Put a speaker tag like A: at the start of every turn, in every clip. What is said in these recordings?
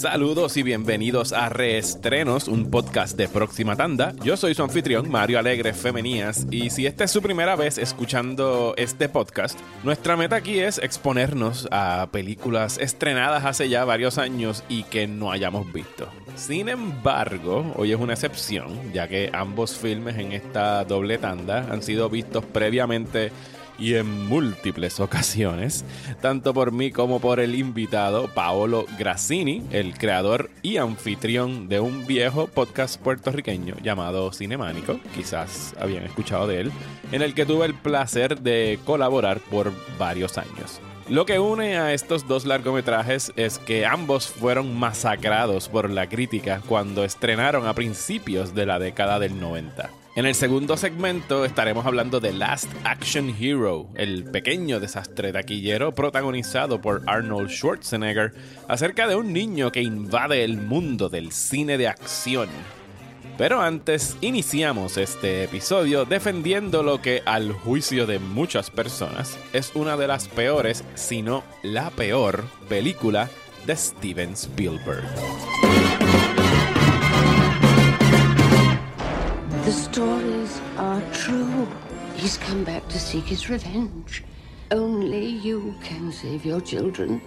A: Saludos y bienvenidos a Reestrenos, un podcast de próxima tanda. Yo soy su anfitrión, Mario Alegre Femenías, y si esta es su primera vez escuchando este podcast, nuestra meta aquí es exponernos a películas estrenadas hace ya varios años y que no hayamos visto. Sin embargo, hoy es una excepción, ya que ambos filmes en esta doble tanda han sido vistos previamente y en múltiples ocasiones, tanto por mí como por el invitado Paolo Grassini, el creador y anfitrión de un viejo podcast puertorriqueño llamado Cinemánico, quizás habían escuchado de él, en el que tuve el placer de colaborar por varios años. Lo que une a estos dos largometrajes es que ambos fueron masacrados por la crítica cuando estrenaron a principios de la década del 90. En el segundo segmento estaremos hablando de Last Action Hero, el pequeño desastre taquillero protagonizado por Arnold Schwarzenegger acerca de un niño que invade el mundo del cine de acción. Pero antes iniciamos este episodio defendiendo lo que al juicio de muchas personas es una de las peores, si no la peor, película de Steven Spielberg.
B: The stories are true. He's come back to seek his revenge. Only you can save your children.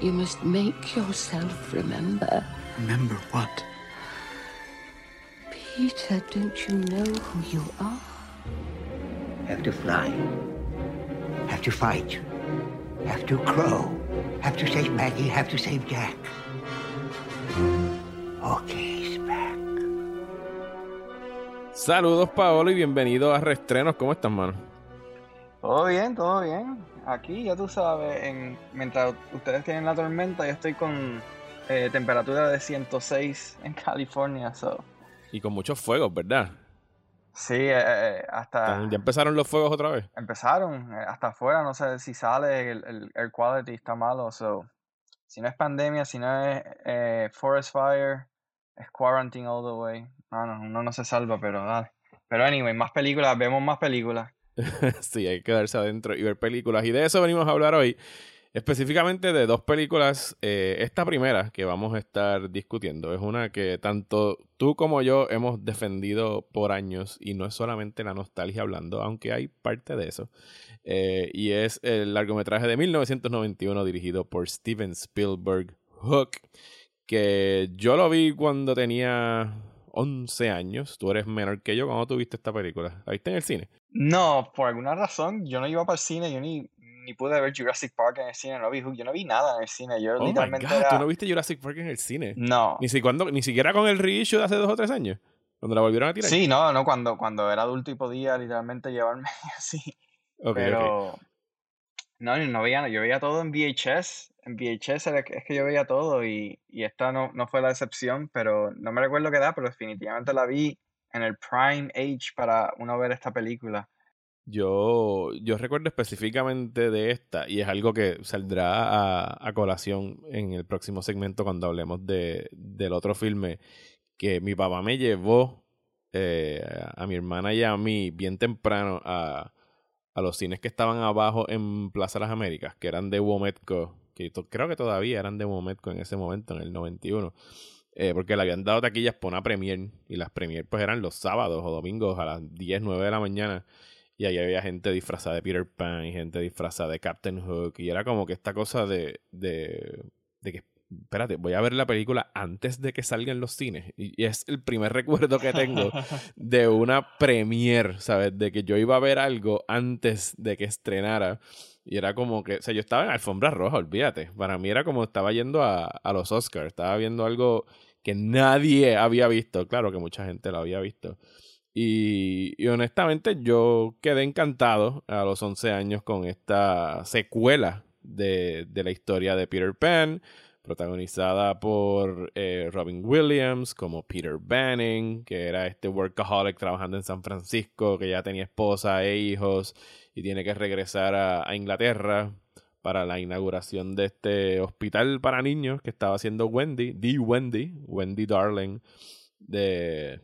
B: You must make yourself remember.
C: Remember what?
B: Peter, don't you know who you are?
D: Have to fly. Have to fight. Have to crow. Have to save Maggie. Have to save Jack.
A: Saludos Paolo y bienvenido a Restrenos. ¿Cómo estás, mano?
E: Todo bien, todo bien. Aquí, ya tú sabes, en, mientras ustedes tienen la tormenta, yo estoy con eh, temperatura de 106 en California. So.
A: Y con muchos fuegos, ¿verdad?
E: Sí, eh, eh, hasta...
A: ¿Ya empezaron los fuegos otra vez?
E: Empezaron, eh, hasta afuera, no sé si sale, el, el air quality está malo. So. Si no es pandemia, si no es eh, forest fire, es quarantine all the way. No, no, uno no se salva, pero dale. Pero anyway, más películas, vemos más películas.
A: sí, hay que quedarse adentro y ver películas. Y de eso venimos a hablar hoy. Específicamente de dos películas. Eh, esta primera que vamos a estar discutiendo es una que tanto tú como yo hemos defendido por años y no es solamente la nostalgia hablando, aunque hay parte de eso. Eh, y es el largometraje de 1991 dirigido por Steven Spielberg, Hook, que yo lo vi cuando tenía 11 años. Tú eres menor que yo. ¿Cuándo tuviste esta película? ¿La viste en el cine?
E: No, por alguna razón, yo no iba para el cine, yo ni, ni pude ver Jurassic Park en el cine, no vi yo no vi nada en el cine, yo
A: Oh my
E: literalmente
A: God,
E: era...
A: ¿tú no viste Jurassic Park en el cine?
E: No.
A: Ni, si, cuando, ni siquiera con el reissue de hace dos o tres años. Cuando la volvieron a tirar.
E: Sí, no, no, cuando, cuando era adulto y podía literalmente llevarme así.
A: Ok, ok.
E: Pero no, no veía, yo veía todo en VHS. En VHS que- es que yo veía todo y, y esta no, no fue la excepción, pero no me recuerdo qué edad, pero definitivamente la vi en el prime age para uno ver esta película.
A: Yo, yo recuerdo específicamente de esta, y es algo que saldrá a, a colación en el próximo segmento cuando hablemos de, del otro filme, que mi papá me llevó eh, a mi hermana y a mí bien temprano a, los cines que estaban abajo en Plaza Las Américas, que eran de Wometco, que creo que todavía eran de Wometco en ese momento, en el 91. eh, porque le habían dado taquillas por una premier y las premier pues eran los sábados o domingos a las 10, 9 de la mañana y ahí había gente disfrazada de Peter Pan y gente disfrazada de Captain Hook. Y era como que esta cosa de, de, de que, espérate, voy a ver la película antes de que salga en los cines. Y, es el primer recuerdo que tengo de una premiere, ¿sabes? De que yo iba a ver algo antes de que estrenara. Y era como que, o sea, yo estaba en alfombra roja, olvídate. Para mí era como estaba yendo a, a los Oscars, estaba viendo algo que nadie había visto. Claro que mucha gente lo había visto. Y, y honestamente yo quedé encantado a los 11 años con esta secuela de, de la historia de Peter Pan, protagonizada por eh, Robin Williams como Peter Banning, que era este workaholic trabajando en San Francisco, que ya tenía esposa e hijos y tiene que regresar a, Inglaterra para la inauguración de este hospital para niños que estaba haciendo Wendy, The Wendy, Wendy Darling, de,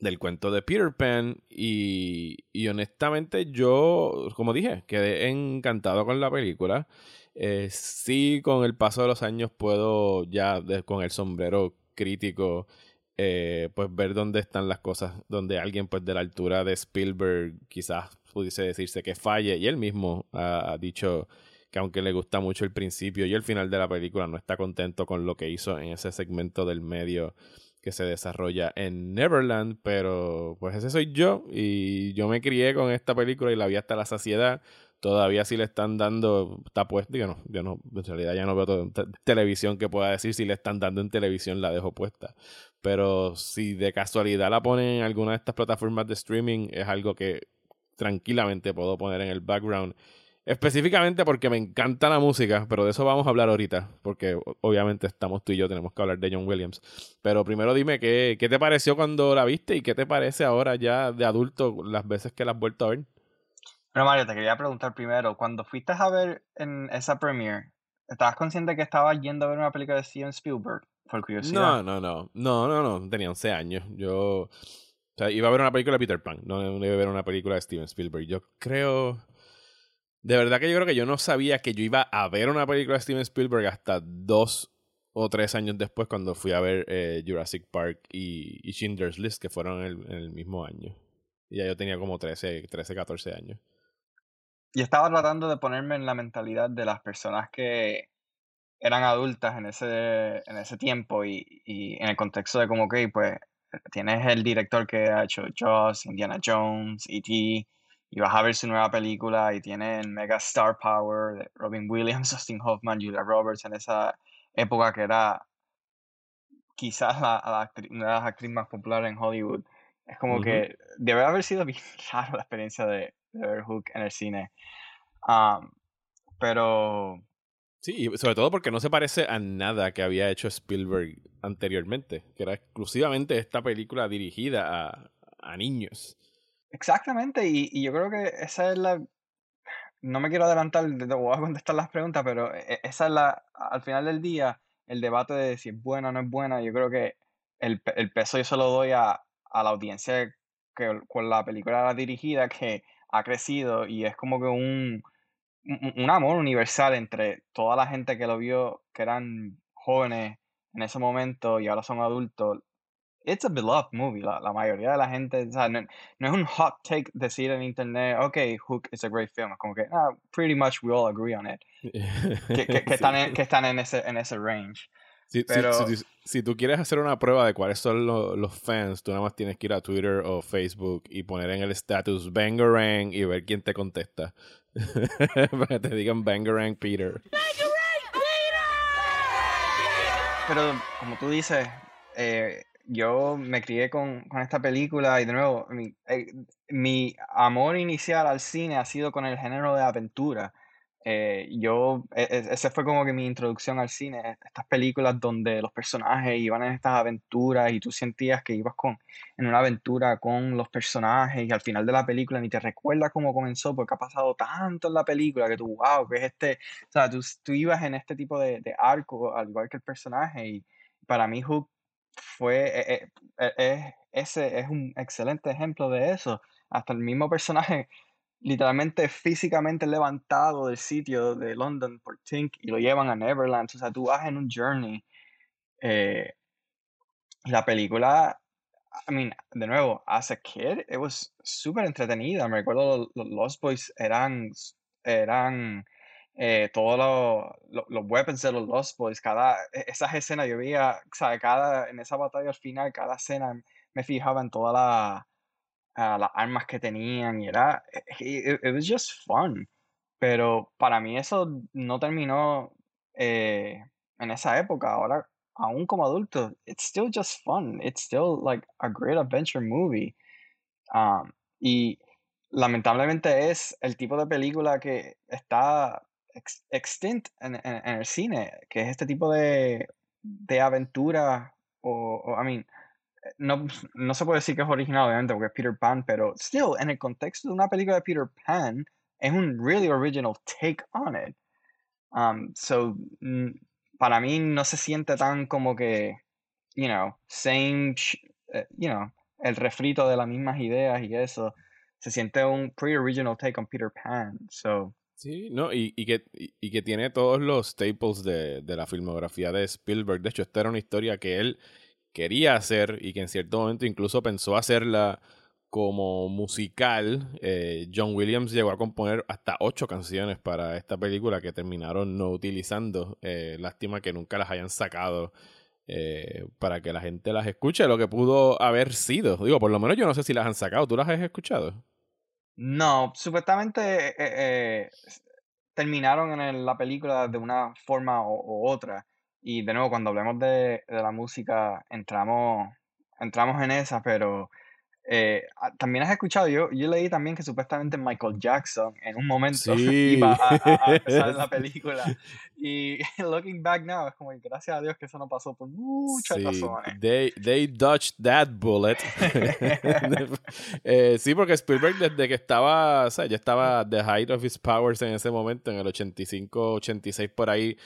A: del cuento de Peter Pan y, y, honestamente yo, como dije, quedé encantado con la película. Eh, sí, con el paso de los años puedo ya con el sombrero crítico eh, pues ver dónde están las cosas, donde alguien pues de la altura de Spielberg quizás pudiese decirse que falle y él mismo ha dicho que aunque le gusta mucho el principio y el final de la película no está contento con lo que hizo en ese segmento del medio que se desarrolla en Neverland, pero pues ese soy yo y yo me crié con esta película y la vi hasta la saciedad. Todavía si le están dando, está puesto, yo no, yo no, en realidad ya no veo televisión que pueda decir si le están dando en televisión la dejo puesta. Pero si de casualidad la ponen en alguna de estas plataformas de streaming, es algo que tranquilamente puedo poner en el background Específicamente porque me encanta la música, pero de eso vamos a hablar ahorita, porque obviamente estamos tú y yo, tenemos que hablar de John Williams. Pero primero dime, ¿qué, qué te pareció cuando la viste y qué te parece ahora ya de adulto las veces que la has vuelto a ver?
E: Bueno, Mario, te quería preguntar primero, cuando fuiste a ver en esa premiere, ¿estabas consciente que estabas yendo a ver una película de Steven Spielberg? Por curiosidad.
A: No, no, no, no, no, no, tenía 11 años. Yo, o sea, iba a ver una película de Peter Pan, no iba a ver una película de Steven Spielberg. Yo creo de verdad que yo creo que yo no sabía que yo iba a ver una película de Steven Spielberg hasta dos o tres años después cuando fui a ver eh, Jurassic Park y, y, List, que fueron en el, mismo año. Y ya yo tenía como 13, 13, 14 años.
E: Y estaba tratando de ponerme en la mentalidad de las personas que eran adultas en ese, en ese tiempo y, y en el contexto de como que, pues, tienes el director que ha hecho Jaws, Indiana Jones, E.T., y vas a ver su nueva película y tienen mega star power de Robin Williams, Austin Hoffman, Julia Roberts en esa época que era quizás la, una de las actrices más populares en Hollywood. Es como que debe haber sido bien raro la experiencia de, ver Hook en el cine. pero...
A: Sí, y sobre todo porque no se parece a nada que había hecho Spielberg anteriormente, que era exclusivamente esta película dirigida a, a niños.
E: Exactamente, y, y yo creo que esa es la, no me quiero adelantar, voy a contestar las preguntas, pero e, esa es la, al final del día, el debate de si es buena o no es buena, yo creo que el, el peso yo se lo doy a, a la audiencia que con la película dirigida, que ha crecido y es como que un, un amor universal entre toda la gente que lo vio, que eran jóvenes en ese momento y ahora son adultos, it's a beloved movie. La, la mayoría de la gente, o sea, no, no, es un hot take decir en internet, ok, Hook is a great film. Es como que, ah, pretty much we all agree on it. que, que, que, están en, que están en ese, en ese range.
A: Si, Pero, si, si, si, tú quieres hacer una prueba de cuáles son lo, los fans, tú nada más tienes que ir a Twitter o Facebook y poner en el status Bangarang y ver quién te contesta. Para que te digan Bangarang Peter. ¡Bangarang Peter!
E: Pero como tú dices, eh, yo me crié con, con, esta película y de nuevo, mi, eh, mi, amor inicial al cine ha sido con el género de aventura. Eh, yo, e, e, ese fue como que mi introducción al cine, estas películas donde los personajes iban en estas aventuras y tú sentías que ibas con, en una aventura con los personajes y al final de la película ni te recuerdas cómo comenzó porque ha pasado tanto en la película que tú, wow, que es este, o sea, tú, tú ibas en este tipo de, arco al igual que el personaje y para mí Hook fue, eh, ese es un excelente ejemplo de eso. Hasta el mismo personaje, literalmente físicamente levantado del sitio de London por Tink y lo llevan a Neverland. O sea, tú vas en un journey. la película, I mean, de nuevo, as a kid, it was súper entretenida. Me recuerdo los Lost Boys eran, eran eh, todos los, weapons de los Lost Boys, cada, e, esas escenas yo veía, o sea, cada, en esa batalla al final, cada escena me fijaba en todas la, ah, las armas que tenían y era, e, e, it, was just fun. Pero para mí eso no terminó eh, en esa época. Ahora, aún como adulto, it's still just fun. It's still like a great adventure movie. Um, y lamentablemente es el tipo de película que está extinct en, el cine, que es este tipo de, de aventura, o, I mean, no, no se puede decir que es original, obviamente, porque es Peter Pan, pero still, en el contexto de una película de Peter Pan, es un really original take on it. Um, so, para mí no se siente tan como que, you know, same, eh, you know, el refrito de las mismas ideas y eso. Se siente un pre-original take on Peter Pan. So,
A: Sí, no, y, y que, y, que tiene todos los staples de, de, la filmografía de Spielberg. De hecho, esta era una historia que él quería hacer y que en cierto momento incluso pensó hacerla como musical. Eh, John Williams llegó a componer hasta ocho canciones para esta película que terminaron no utilizando. Eh, lástima que nunca las hayan sacado eh, para que la gente las escuche, lo que pudo haber sido. Digo, por lo menos yo no sé si las han sacado. ¿Tú las has escuchado?
E: No, supuestamente terminaron en la película de una forma u otra. Y de nuevo, cuando hablemos de, de la música, entramos, entramos en esa, pero eh, ah, también has escuchado, yo, yo leí también que supuestamente Michael Jackson en un momento iba a, empezar la película. Y looking back now, es como gracias a Dios que eso no pasó por muchas razones.
A: They, they dodged that bullet. eh, sí, porque Spielberg desde que estaba, o sea, ya estaba the height of his powers en ese momento, en el 85, 86 por ahí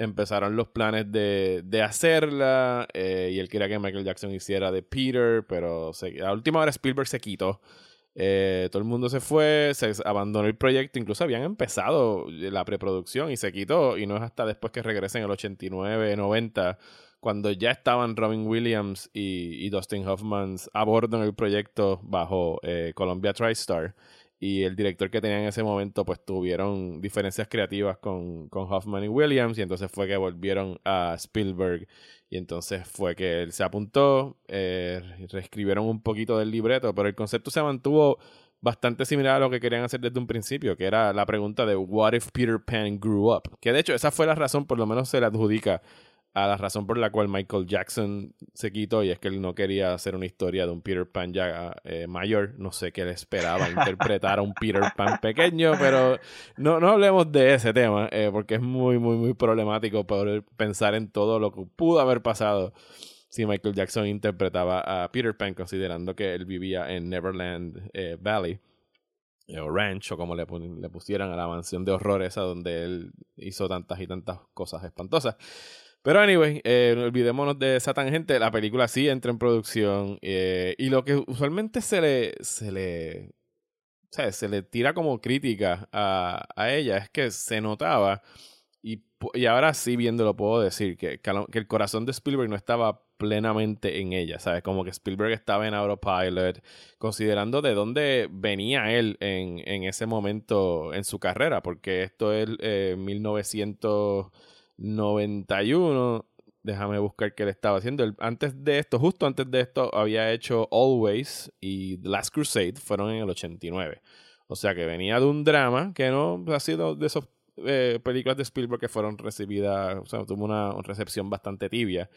A: empezaron los planes de, de hacerla eh, y él quería que Michael Jackson hiciera de Peter, pero a última hora Spielberg se quitó. Eh, todo el mundo se fue, se abandonó el proyecto, incluso habían empezado la preproducción y se quitó y no es hasta después que regresa en el 89, 90 cuando ya estaban Robin Williams y, Dustin Hoffman a bordo en el proyecto bajo eh, Columbia TriStar y el director que tenía en ese momento pues tuvieron diferencias creativas con, con, Hoffman y Williams y entonces fue que volvieron a Spielberg y entonces fue que él se apuntó, eh, reescribieron un poquito del libreto, pero el concepto se mantuvo bastante similar a lo que querían hacer desde un principio, que era la pregunta de What if Peter Pan grew up? Que de hecho esa fue la razón, por lo menos se le adjudica a la razón por la cual Michael Jackson se quitó y es que él no quería hacer una historia de un Peter Pan ya eh, mayor. No sé qué le esperaba interpretar a un Peter Pan pequeño, pero no, no hablemos de ese tema eh, porque es muy, muy, muy problemático poder pensar en todo lo que pudo haber pasado si Michael Jackson interpretaba a Peter Pan considerando que él vivía en Neverland eh, Valley o Ranch o como le, le pusieran a la mansión de horrores a donde él hizo tantas y tantas cosas espantosas. Pero anyway, eh, olvidémonos de esa tangente. La película sí entra en producción. Eh, y lo que usualmente se le. se le. O sea, se le tira como crítica a, a ella es que se notaba. Y, y ahora sí, viéndolo, puedo decir que, que, el corazón de Spielberg no estaba plenamente en ella, ¿sabes? Como que Spielberg estaba en autopilot, considerando de dónde venía él en, en ese momento en su carrera, porque esto es eh, 1900. 91. Déjame buscar qué le estaba haciendo. antes de esto, justo antes de esto, había hecho Always y The Last Crusade. Fueron en el 89. O sea que venía de un drama que no ha sido de esas eh, películas de Spielberg que fueron recibidas, o sea, tuvo una recepción bastante tibia.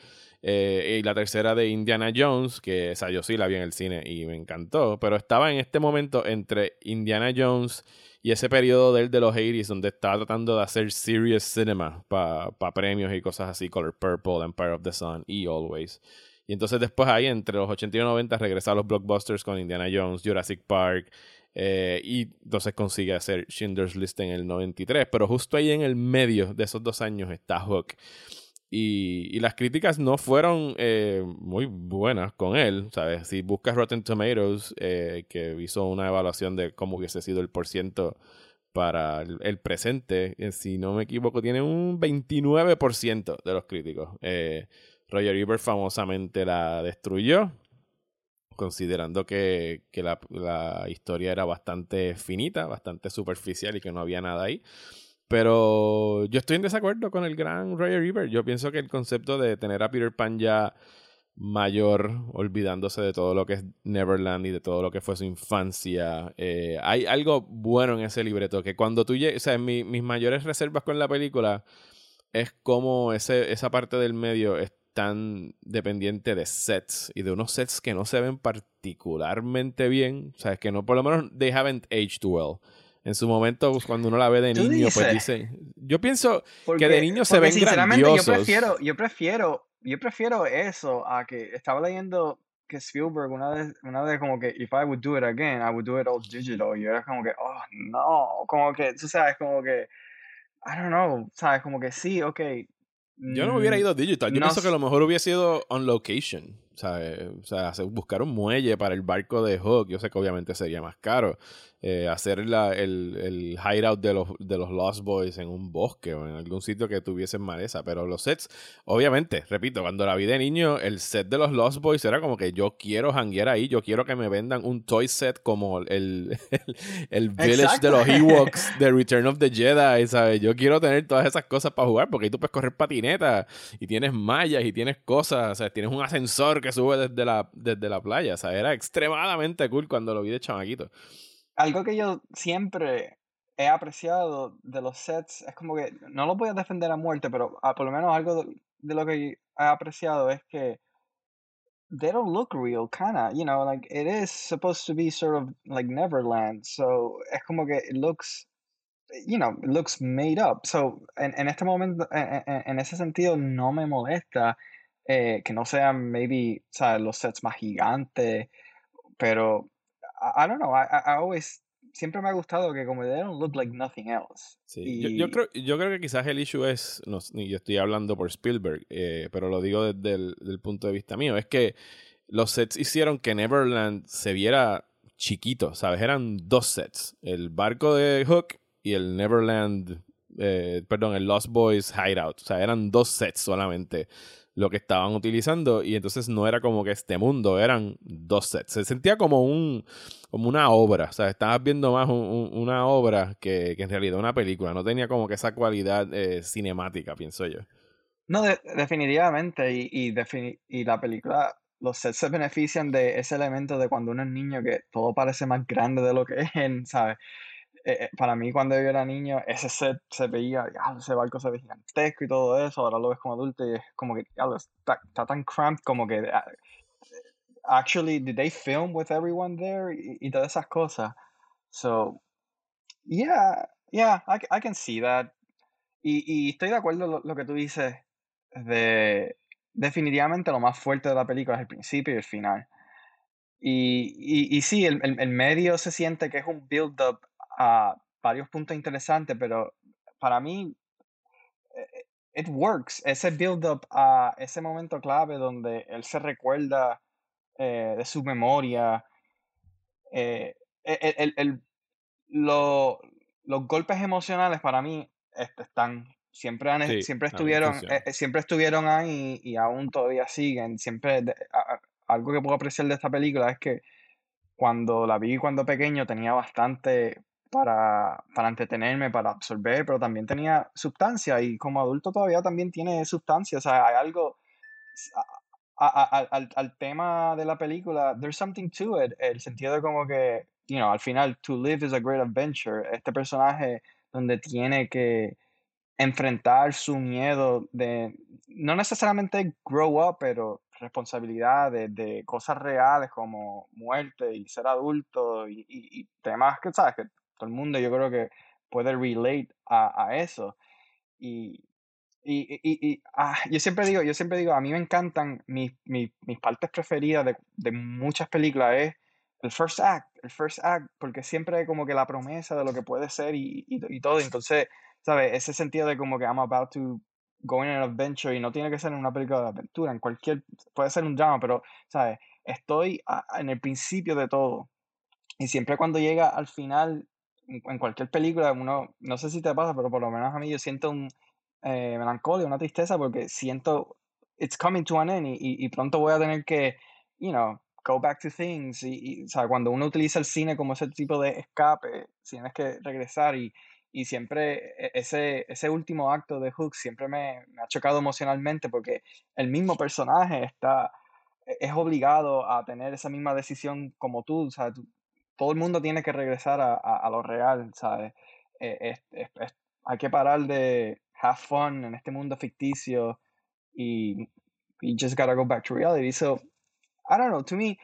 A: Eh, y la tercera de Indiana Jones, que esa yo sí la vi en el cine y me encantó, pero estaba en este momento entre Indiana Jones y ese periodo del de los 80s donde estaba tratando de hacer serious cinema para pa premios y cosas así, Color Purple, Empire of the Sun y Always. Y entonces después ahí, entre los 80 y 90, regresa a los blockbusters con Indiana Jones, Jurassic Park, eh, y entonces consigue hacer Schindler's List en el 93. Pero justo ahí en el medio de esos dos años está Hook. Y, las críticas no fueron eh, muy buenas con él, ¿sabes? Si buscas Rotten Tomatoes, eh, que hizo una evaluación de cómo hubiese sido el porciento para el, presente, eh, si no me equivoco, tiene un 29% de los críticos. Roger Ebert famosamente la destruyó, considerando que, que la, la historia era bastante finita, bastante superficial y que no había nada ahí. Pero yo estoy en desacuerdo con el gran Roger Ebert. Yo pienso que el concepto de tener a Peter Pan ya mayor, olvidándose de todo lo que es Neverland y de todo lo que fue su infancia. Eh, hay algo bueno en ese libreto, que cuando tú llegas, mis mayores reservas con la película es como ese, esa parte del medio es tan dependiente de sets y de unos sets que no se ven particularmente bien, o que no, por lo menos, they haven't aged well en su momento, pues, cuando uno la ve de niño, pues dice. Yo pienso que de niño se ven sinceramente,
E: grandiosos. Yo prefiero, yo prefiero, yo prefiero eso a que estaba leyendo que Spielberg una vez, una vez como que if I would do it again, I would do it all digital. Y era como que, oh no, como que, tú sabes, como que, I don't know, sabes, como que sí, ok.
A: Yo no me hubiera mm, ido digital. Yo pienso que a lo mejor hubiera sido on location. ¿sabes? O sea, buscar un muelle para el barco de Hook, yo sé que obviamente sería más caro. Eh, hacer la, el, el, hideout de los, de los Lost Boys en un bosque o en algún sitio que tuviese maleza. Pero los sets, obviamente, repito, cuando la vi de niño, el set de los Lost Boys era como que yo quiero hanguear ahí, yo quiero que me vendan un toy set como el, el, Village de los Ewoks de Return of the Jedi, ¿sabes? Yo quiero tener todas esas cosas para jugar porque ahí tú puedes correr patineta y tienes mallas y tienes cosas, o sea, tienes un ascensor que sube desde la, desde la playa, o sea, era extremadamente cool cuando lo vi de chamaquito
E: algo que yo siempre he apreciado de los sets es como que no lo voy a defender a muerte, pero ah, por lo menos algo de, lo que he apreciado es que they don't look real, kinda, you know, like it is supposed to be sort of like Neverland, so es como que it looks, you know, it looks made up. So en, en este momento, en, en, ese sentido, no me molesta eh, que no sean maybe, sea, los sets más gigantes, pero I, don't know, I, always siempre me ha gustado que como they don't look like nothing else.
A: Sí. Yo, creo, yo creo que quizás el issue es, no, yo estoy hablando por Spielberg, eh, pero lo digo desde el punto de vista mío, es que los sets hicieron que Neverland se viera chiquito, ¿sabes? Eran dos sets, el barco de Hook y el Neverland, eh, perdón, el Lost Boys Hideout, o sea, eran dos sets solamente lo que estaban utilizando y entonces no era como que este mundo, eran dos sets. Se sentía como un como una obra, o sea, estabas viendo más una obra que, en realidad una película, no tenía como que esa cualidad eh, cinemática, pienso yo.
E: No, definitivamente, y, y, y la película, los sets se benefician de ese elemento de cuando uno es niño que todo parece más grande de lo que es, ¿sabes? Eh, eh, para mí cuando yo era niño, ese set se veía, ese barco se ve gigantesco y todo eso, ahora lo ves como adulto y es como que, ya, está, tan cramped como que, ah, actually, did they film with everyone there? Y, todas esas cosas. So, yeah, yeah, I, I can see that. Y, y estoy de acuerdo lo, lo que tú dices de definitivamente lo más fuerte de la película es el principio y el final. Y, y, sí, el, el, medio se siente que es un build-up a varios puntos interesantes, pero para mí, eh, it works. Ese build-up a ese momento clave donde él se recuerda eh, de su memoria, eh, el, el, los golpes emocionales para mí este, están siempre han, siempre estuvieron siempre estuvieron ahí y aún todavía siguen siempre algo que puedo apreciar de esta película es que cuando la vi cuando pequeño tenía bastante para, para entretenerme, para absorber, pero también tenía sustancia y como adulto todavía también tiene sustancia, o sea, hay algo al, al, tema de la película, there's something to it, el sentido de como que, you know, al final, to live is a great adventure, este personaje donde tiene que enfrentar su miedo de, no necesariamente grow up, pero responsabilidades de cosas reales como muerte y ser adulto y, y, y temas que, ¿sabes? Que todo el mundo yo creo que puede relate a, a eso. Y, y, y, y ah, yo siempre digo, yo siempre digo, a mí me encantan mis, mis, mis partes preferidas de, de, muchas películas es el first act, el first act, porque siempre hay como que la promesa de lo que puede ser y, y, todo. Entonces, ¿sabes? Ese sentido de como que I'm about to go in an adventure y no tiene que ser en una película de aventura, en cualquier, puede ser un drama, pero, ¿sabes? Estoy en el principio de todo. Y siempre cuando llega al final en cualquier película, uno, no sé si te pasa, pero por lo menos a mí yo siento un eh, melancolía, una tristeza, porque siento it's coming to an end y, y, pronto voy a tener que, you know, go back to things. Y, o sea, cuando uno utiliza el cine como ese tipo de escape, tienes que regresar y, y siempre e, ese, ese último acto de Hook siempre me, me, ha chocado emocionalmente porque el mismo personaje está e, es obligado a tener esa misma decisión como tú, o sea, tú, todo el mundo tiene que regresar a, a, lo real, ¿sabes? Eh, hay que parar de have fun en este mundo ficticio y you just gotta go back to reality. So, I don't know, to me,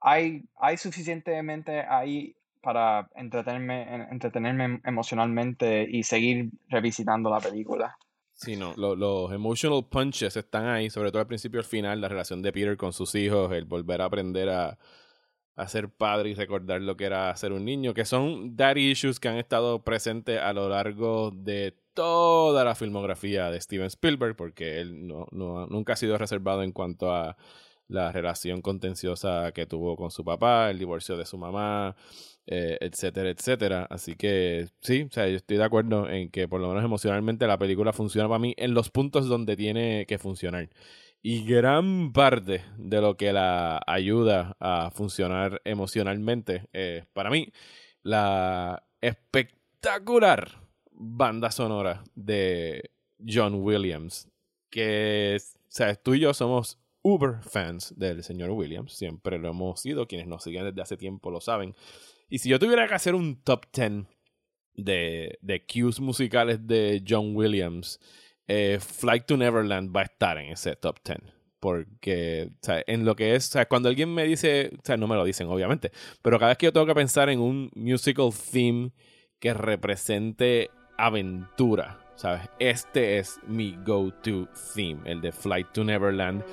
E: hay, hay suficientemente ahí para entretenerme, entretenerme emocionalmente y seguir revisitando la película.
A: Sí, no, los emotional punches están ahí, sobre todo al principio y al final, la relación de Peter con sus hijos, el volver a aprender a, a ser padre y recordar lo que era ser un niño, que son daddy issues que han estado presentes a lo largo de toda la filmografía de Steven Spielberg, porque él no, nunca ha sido reservado en cuanto a la relación contenciosa que tuvo con su papá, el divorcio de su mamá, eh, etcétera, etcétera. Así que sí, o sea, yo estoy de acuerdo en que por lo menos emocionalmente la película funciona para mí en los puntos donde tiene que funcionar. Y gran parte de lo que la ayuda a funcionar emocionalmente, es para mí, la espectacular banda sonora de John Williams. Que, sea, tú y yo somos uber fans del señor Williams. Siempre lo hemos sido. Quienes nos siguen desde hace tiempo lo saben. Y si yo tuviera que hacer un top 10 de, de cues musicales de John Williams, eh, Flight to Neverland va a estar en ese top 10. Porque, o sea, en lo que es, o sea, cuando alguien me dice, o sea, no me lo dicen, obviamente, pero cada vez que yo tengo que pensar en un musical theme que represente aventura, ¿sabes? Este es mi go-to theme, el de Flight to Neverland.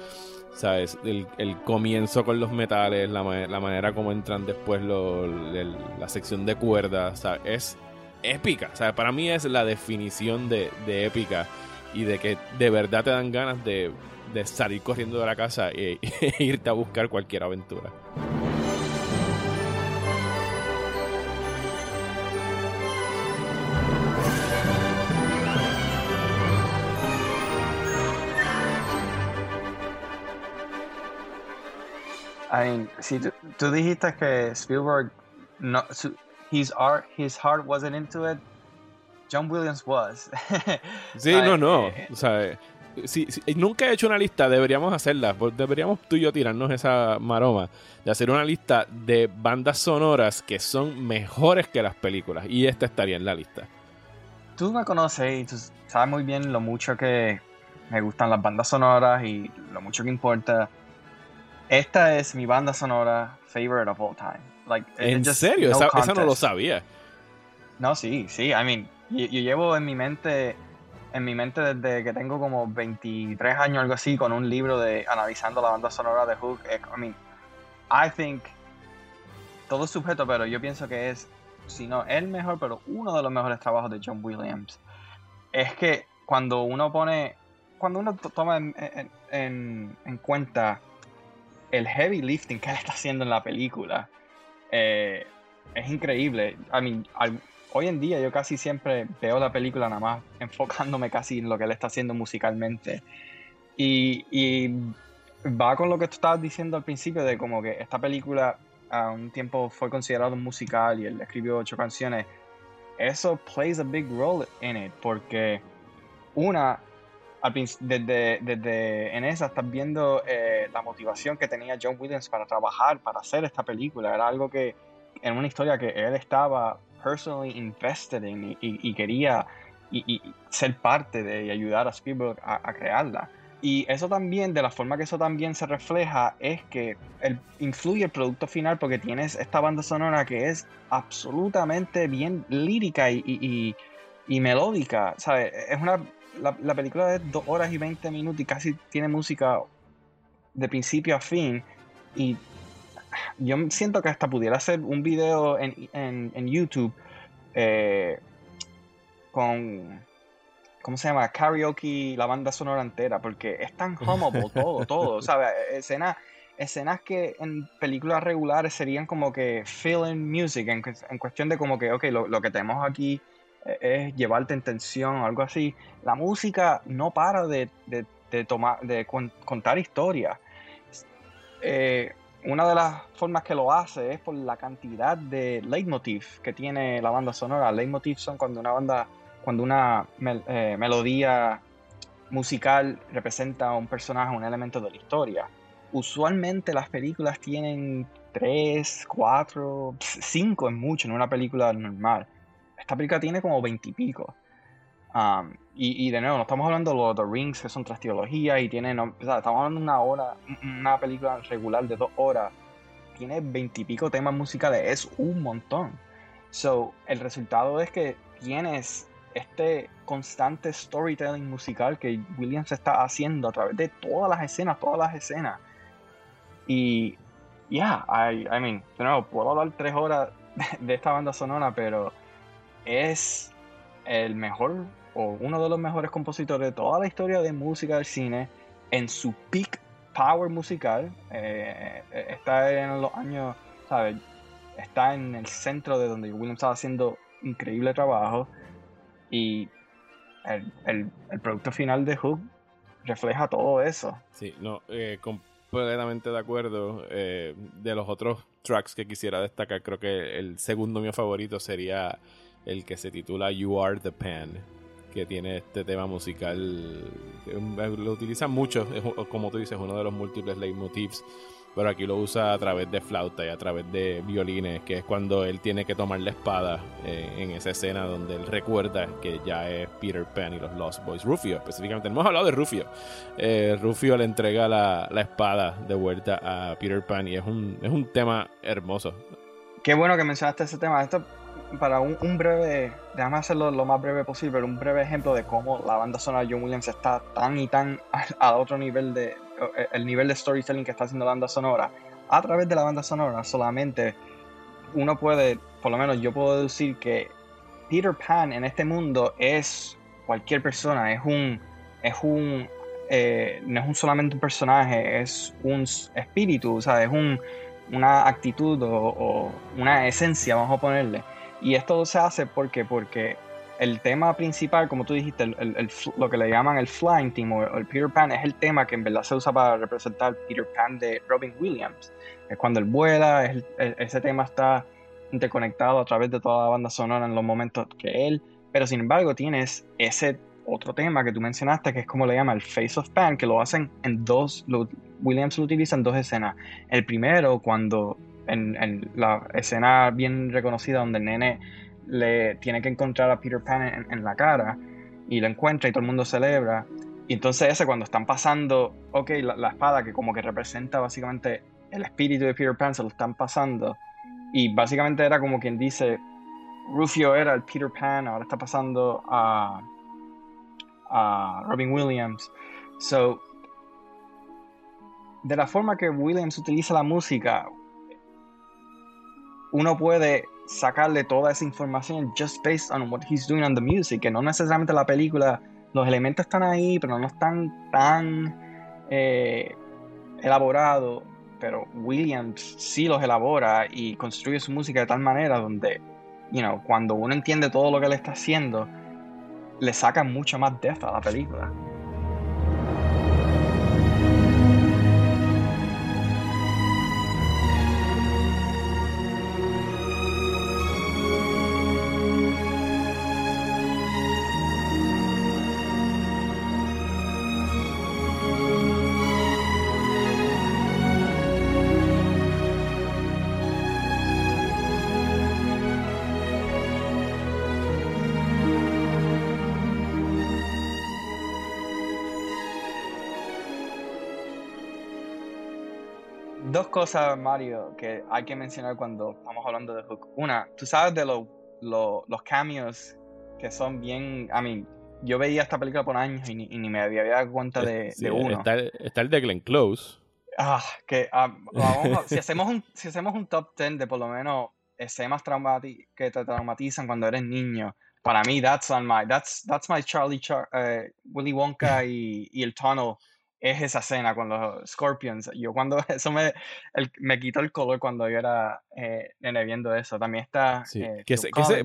A: ¿Sabes? El, comienzo con los metales, la, manera como entran después la sección de cuerdas, ¿sabes? Es épica. ¿sabes? Para mí es la definición de, de, épica y de que de verdad te dan ganas de, de salir corriendo de la casa e, e irte a buscar cualquier aventura.
E: I mean, si tú, dijiste que Spielberg no, his art, his heart wasn't into it. John Williams was.
A: sí, no, no. Eh, o sea, si, nunca he hecho una lista, deberíamos hacerla. Deberíamos tú y yo tirarnos esa maroma de hacer una lista de bandas sonoras que son mejores que las películas. Y esta estaría en la lista.
E: Tú me conoces y tú sabes muy bien lo mucho que me gustan las bandas sonoras y lo mucho que importa esta es mi banda sonora favorite of all time. Like,
A: ¿En serio? esa, no lo sabía.
E: No, sí, sí. I mean, yo, llevo en mi mente, en mi mente desde que tengo como 23 años, algo así, con un libro de analizando la banda sonora de Hook. I mean, I think todo es sujeto, pero yo pienso que es, si no el mejor, pero uno de los mejores trabajos de John Williams. Es que cuando uno pone, cuando uno toma en, en cuenta el heavy lifting que él está haciendo en la película eh, es increíble. I mean, hoy en día yo casi siempre veo la película nada más enfocándome casi en lo que él está haciendo musicalmente. Y, va con lo que tú estabas diciendo al principio de como que esta película a un tiempo fue considerado musical y él escribió ocho canciones. Eso plays a big role in it porque una desde, desde en esa estás viendo eh, la motivación que tenía John Williams para trabajar, para hacer esta película. Era algo que, en una historia que él estaba personally invested in y, quería y, ser parte de y ayudar a Spielberg a, crearla. Y eso también, de la forma que eso también se refleja, es que el, influye el producto final porque tienes esta banda sonora que es absolutamente bien lírica y, y melódica. ¿sabes? Es una la, película es 2 horas y 20 minutos y casi tiene música de principio a fin. Y yo siento que hasta pudiera hacer un video en, YouTube eh, con. ¿Cómo se llama? Karaoke, la banda sonora entera, porque es tan homobo todo, todo, ¿sabes? Escenas, escenas que en películas regulares serían como que feeling music, en, cuestión de como que, ok, lo, lo que tenemos aquí es llevarte en tensión o algo así. La música no para de, tomar, de contar historias. Eh, una de las formas que lo hace es por la cantidad de leitmotiv que tiene la banda sonora. Leitmotiv son cuando una banda, cuando una eh, melodía musical representa a un personaje, un elemento de la historia. Usualmente las películas tienen tres, cuatro, cinco es mucho en una película normal esta película tiene como veintipico. Um, y, de nuevo, no estamos hablando de los The Rings, que son tres teologías, y tiene, estamos hablando de una hora, una película regular de dos horas, tiene veintipico temas musicales, es un montón. So, el resultado es que tienes este constante storytelling musical que Williams está haciendo a través de todas las escenas, todas las escenas. Y, yeah, I mean, de nuevo, puedo hablar tres horas de esta banda sonora, pero es el mejor o uno de los mejores compositores de toda la historia de música del cine, en su peak power musical, eh, eh, está en los años, ¿sabes? Está en el centro de donde Williams estaba haciendo increíble trabajo y el, producto final de Hook refleja todo eso.
A: Sí, no, eh, completamente de acuerdo. de los otros tracks que quisiera destacar, creo que el segundo mío favorito sería el que se titula You Are the Pan que tiene este tema musical. Lo utilizan mucho, como tú dices, uno de los múltiples leitmotivs. Pero aquí lo usa a través de flauta y a través de violines, que es cuando él tiene que tomar la espada eh, en esa escena donde él recuerda que ya es Peter Pan y los Lost Boys. Rufio, específicamente. hemos hablado de Rufio. Eh, Rufio le entrega la, la, espada de vuelta a Peter Pan y es un, es un tema hermoso.
E: Qué bueno que mencionaste ese tema. Esto para un, breve, déjame hacerlo lo más breve posible, pero un breve ejemplo de cómo la banda sonora de John Williams está tan y tan a, otro nivel de, eh, el nivel de storytelling que está haciendo la banda sonora. A través de la banda sonora solamente uno puede, por lo menos yo puedo decir que Peter Pan en este mundo es cualquier persona, es un, es un, eh, no es un solamente un personaje, es un espíritu, o sea, es un, una actitud o una esencia, vamos a ponerle. Y esto se hace porque, porque el tema principal, como tú dijiste, el, lo que le llaman el Flying Team o el Peter Pan, es el tema que en verdad se usa para representar Peter Pan de Robin Williams. Es cuando él vuela, es ese tema está interconectado a través de toda la banda sonora en los momentos que él. Pero sin embargo, tienes ese otro tema que tú mencionaste, que es como le llama el Face of Pan, que lo hacen en dos. Williams lo utiliza en dos escenas. El primero, cuando en, la escena bien reconocida donde el nene le tiene que encontrar a Peter Pan en, la cara y lo encuentra y todo el mundo celebra. Y entonces ese cuando están pasando, ok, la, espada que como que representa básicamente el espíritu de Peter Pan, se lo están pasando. Y básicamente era como quien dice, Rufio era el Peter Pan, ahora está pasando a, a Robin Williams. So, de la forma que Williams utiliza la música, uno puede sacarle toda esa información just based on what he's doing on the music, que no necesariamente la película, los elementos están ahí, pero no están tan eh, elaborados, pero Williams sí los elabora y construye su música de tal manera donde, you know, cuando uno entiende todo lo que él está haciendo, le saca mucho más depth a la película. Cosas, Mario, que hay que mencionar cuando estamos hablando de Hook. Una, tú sabes de los los cameos que son bien. I mean, yo veía esta película por años y ni, me había dado cuenta de, uno.
A: Está, está, el de Glenn Close.
E: Ah, que ah, vamos si, hacemos un, si hacemos un top 10 de por lo menos escenas que te traumatizan cuando eres niño, para mí, that's on my, that's, that's my Charlie, Char eh, Willy Wonka y, y el Tunnel es esa escena con los Scorpions. Yo cuando eso me, me quitó el color cuando yo era eh, nene viendo eso. También está...
A: Eh, que,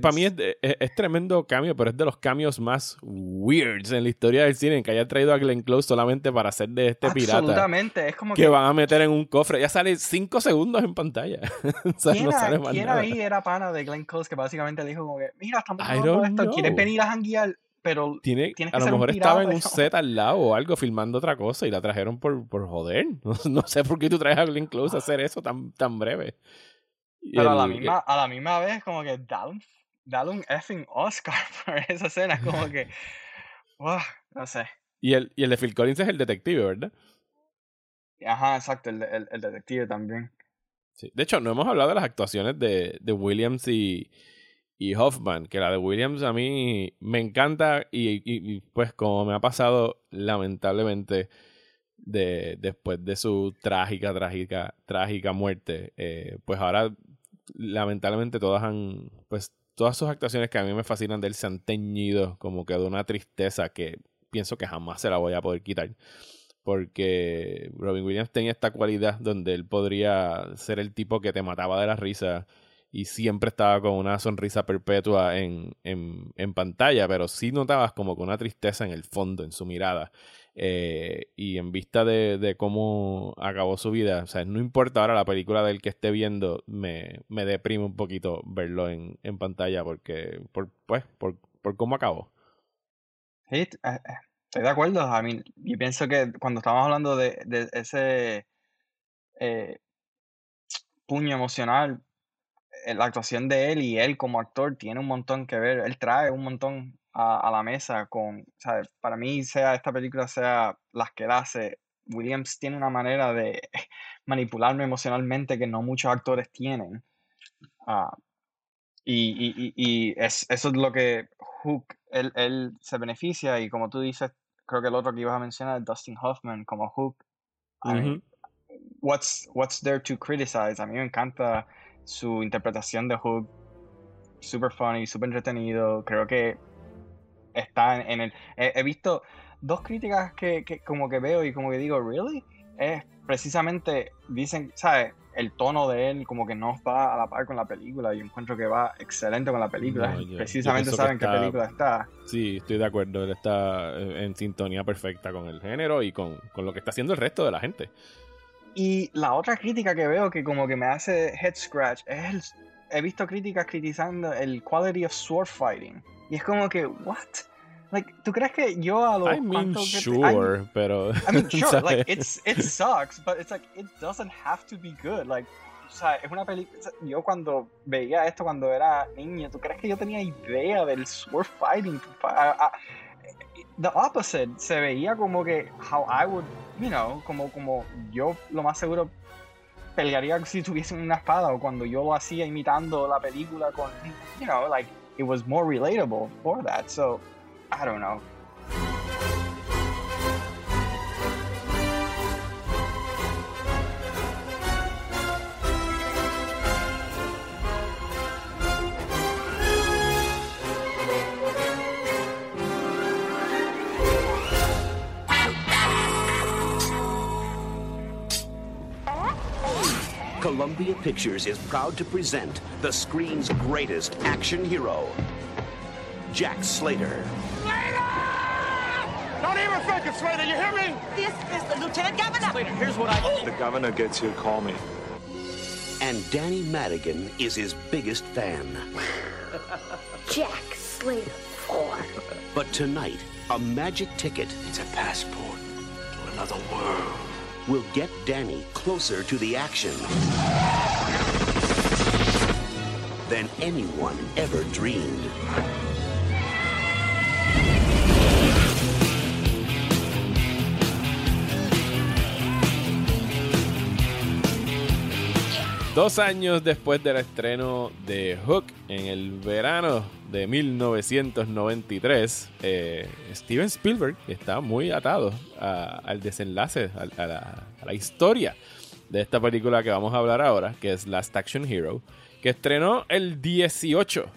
A: para mí es, es, tremendo cambio, pero es de los cambios más weirds en la historia del cine, en que haya traído a Glenn Close solamente para hacer de este pirata.
E: Absolutamente, es como
A: que, van a meter en un cofre. Ya sale cinco segundos en pantalla.
E: ¿Quién, ahí era pana de Glenn Close que básicamente dijo como que, mira, estamos esto, ¿quieres venir a janguear? Pero
A: tiene, a lo mejor estaba en un set al lado o algo filmando otra cosa y la trajeron por, por joder. No, sé por qué tú traes a Glenn Close a hacer eso tan, tan breve.
E: Pero a, la misma, a la misma vez, como que dale un, effing Oscar por esa escena, como que. no sé.
A: Y el, y el de Phil Collins es el detective, ¿verdad?
E: Ajá, exacto, el, el, el detective también.
A: Sí. De hecho, no hemos hablado de las actuaciones de, de Williams y, y Hoffman, que la de Williams a mí me encanta y, pues como me ha pasado lamentablemente de, después de su trágica, trágica, trágica muerte, eh, pues ahora lamentablemente todas han, pues todas sus actuaciones que a mí me fascinan de él se han teñido como que de una tristeza que pienso que jamás se la voy a poder quitar. Porque Robin Williams tenía esta cualidad donde él podría ser el tipo que te mataba de la risa y siempre estaba con una sonrisa perpetua en, en, en pantalla, pero sí notabas como que una tristeza en el fondo, en su mirada. Eh, y en vista de, de, cómo acabó su vida, o sea, no importa ahora la película del que esté viendo, me, me deprime un poquito verlo en, en pantalla porque, por, pues, por, por cómo acabó.
E: Sí, eh, eh, estoy de acuerdo. A mí, yo pienso que cuando estamos hablando de, de ese puño emocional, la actuación de él y él como actor tiene un montón que ver. Él trae un montón a, a la mesa con, ¿sabes? Para mí, sea esta película, sea las que hace, Williams tiene una manera de manipularme emocionalmente que no muchos actores tienen. Uh, y, y, y, es, eso es lo que Hook, él, él, se beneficia y como tú dices, creo que el otro que ibas a mencionar, Dustin Hoffman como Hook. I mean, what's, what's there to criticize? A mí me encanta su interpretación de Hook. Super funny, super entretenido. Creo que está en, el... He, he, visto dos críticas que, que, como que veo y como que digo, ¿really? Es precisamente, dicen, ¿sabes? El tono de él como que no va a la par con la película. Yo encuentro que va excelente con la película. No, yo, precisamente yo saben está, qué película está.
A: Sí, estoy de acuerdo. Él está en sintonía perfecta con el género y con, con lo que está haciendo el resto de la gente.
E: Y la otra crítica que veo que como que me hace head scratch es el, he visto críticas criticando el quality of sword fighting. Y es como que, what? Like, ¿tú crees que yo a lo
A: I mean, sure, I, pero
E: I mean, sure, like it's it sucks, but it's like it doesn't have to be good. Like, o sea, es una película. Yo cuando veía esto cuando era niño, ¿tú crees que yo tenía idea del sword fighting? The opposite, se veía como que how I would, you know, como como yo lo más seguro pelearía si tuviese una espada o cuando yo lo hacía imitando la película con, you know, like it was more relatable for that. So, I don't know.
C: Pictures is proud to present the screen's greatest action hero, Jack Slater.
F: Slater! Don't even think it, Slater, you hear me?
G: This is the Lieutenant Governor.
F: Slater, here's what I... Oh!
H: The governor gets here, call me.
C: And Danny Madigan is his biggest fan.
G: Jack Slater 4.
C: But tonight, a magic ticket...
H: It's a passport to another world
C: will get Danny closer to the action than anyone ever dreamed.
A: Dos años después del estreno de Hook en el verano de 1993, eh, Steven Spielberg está muy atado a, al desenlace, a, la, a, la, historia de esta película que vamos a hablar ahora, que es Last Action Hero, que estrenó el 18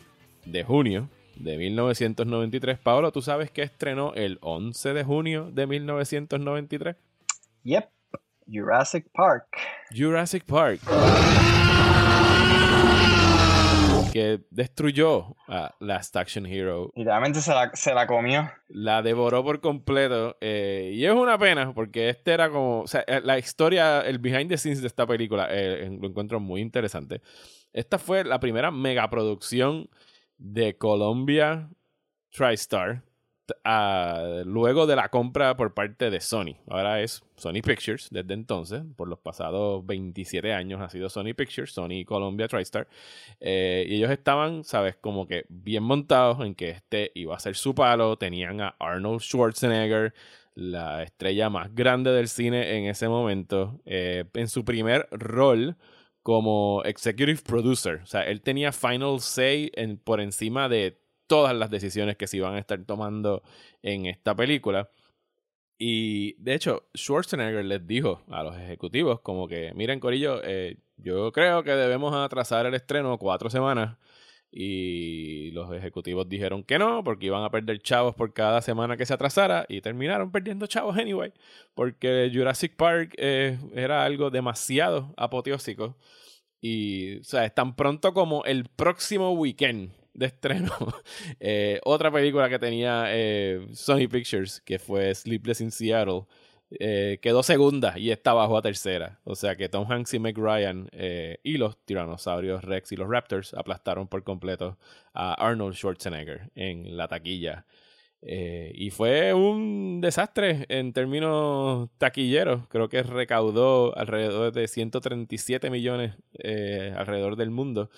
A: de junio de 1993. Pablo, ¿tú sabes que estrenó el 11 de junio de 1993?
E: Yep. Jurassic Park.
A: Jurassic Park. Que destruyó a Last Action Hero.
E: Literalmente se la, se la comió.
A: La devoró por completo. Eh, y es una pena, porque este era como. O sea, eh, la historia, el behind the scenes de esta película, eh, lo encuentro muy interesante. Esta fue la primera megaproducción de Columbia TriStar Uh, luego de la compra por parte de Sony. Ahora es Sony Pictures desde entonces, por los pasados 27 años ha sido Sony Pictures, Sony Columbia TriStar. Eh, y ellos estaban, sabes, como que bien montados en que este iba a ser su palo. Tenían a Arnold Schwarzenegger, la estrella más grande del cine en ese momento, eh, en su primer rol como executive producer. O sea, él tenía final say por encima de todas las decisiones que se iban a estar tomando en esta película. Y de hecho, Schwarzenegger les dijo a los ejecutivos como que, miren Corillo, eh, yo creo que debemos atrasar el estreno cuatro semanas y los ejecutivos dijeron que no porque iban a perder chavos por cada semana que se atrasara y terminaron perdiendo chavos anyway porque Jurassic Park eh, era algo demasiado apoteósico y o sea es tan pronto como el próximo weekend de estreno eh, otra película que tenía eh, Sony Pictures que fue Sleepless in Seattle eh, quedó segunda y está bajo a tercera. O sea que Tom Hanks y Meg eh, y los tiranosaurios Rex y los Raptors aplastaron por completo a Arnold Schwarzenegger en la taquilla. Eh, y fue un desastre en términos taquilleros. Creo que recaudó alrededor de 137 millones alrededor del mundo.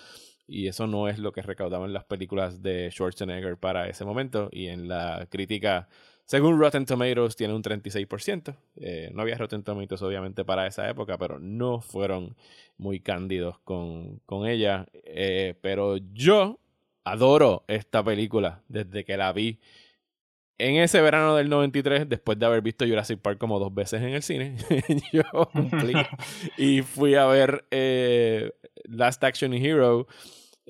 A: Y eso no es lo que recaudaban las películas de Schwarzenegger para ese momento. Y en la crítica según Rotten Tomatoes, tiene un 36%. Eh, no había Rotten Tomatoes, obviamente, para esa época, pero no fueron muy cándidos con, con ella. Eh, pero yo adoro esta película desde que la vi en ese verano del 93, después de haber visto Jurassic Park como dos veces en el cine, yo cumplí y fui a ver eh, Last Action Hero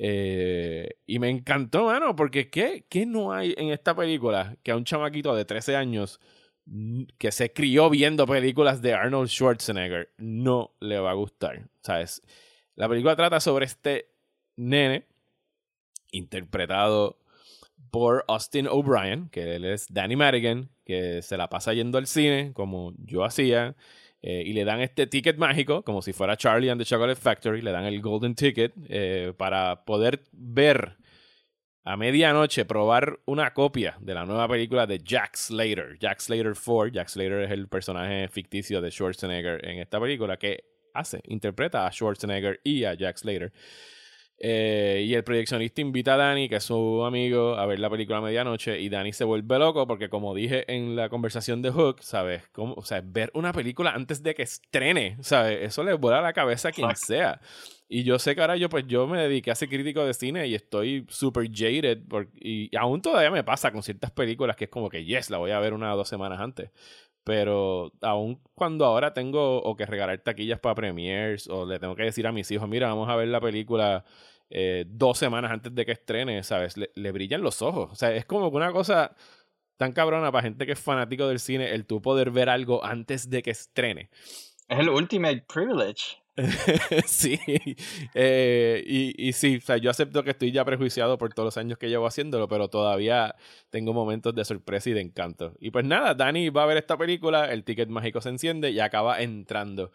A: eh, y me encantó, mano, porque ¿qué, ¿qué, no hay en esta película que a un chamaquito de 13 años que se crió viendo películas de Arnold Schwarzenegger no le va a gustar? ¿Sabes? La película trata sobre este nene interpretado por Austin O'Brien, que él es Danny Madigan, que se la pasa yendo al cine, como yo hacía. Eh, y le dan este ticket mágico, como si fuera Charlie and the Chocolate Factory, le dan el Golden Ticket eh, para poder ver a medianoche, probar una copia de la nueva película de Jack Slater, Jack Slater 4. Jack Slater es el personaje ficticio de Schwarzenegger en esta película que hace, interpreta a Schwarzenegger y a Jack Slater. Eh, y el proyeccionista invita a Danny, que es su amigo, a ver la película a medianoche. Y Danny se vuelve loco porque, como dije en la conversación de Hook, ¿sabes? Como, o sea, ver una película antes de que estrene, ¿sabes? Eso le vuela la cabeza a quien sea. Y yo sé que ahora yo, pues, yo me dediqué a ser crítico de cine y estoy super jaded. y aún todavía me pasa con ciertas películas que es como que, yes, la voy a ver una o dos semanas antes. Pero aún cuando ahora tengo o que regalar taquillas para premiers o le tengo que decir a mis hijos, mira, vamos a ver la película eh, dos semanas antes de que estrene, ¿sabes? Le, brillan los ojos. O sea, es como una cosa tan cabrona para gente que es fanático del cine, el tú poder ver algo antes de que estrene.
E: Es el ultimate privilege.
A: sí, eh, y, y, sí, o sea, yo acepto que estoy ya prejuiciado por todos los años que llevo haciéndolo, pero todavía tengo momentos de sorpresa y de encanto. Y pues nada, Dani va a ver esta película, el ticket mágico se enciende y acaba entrando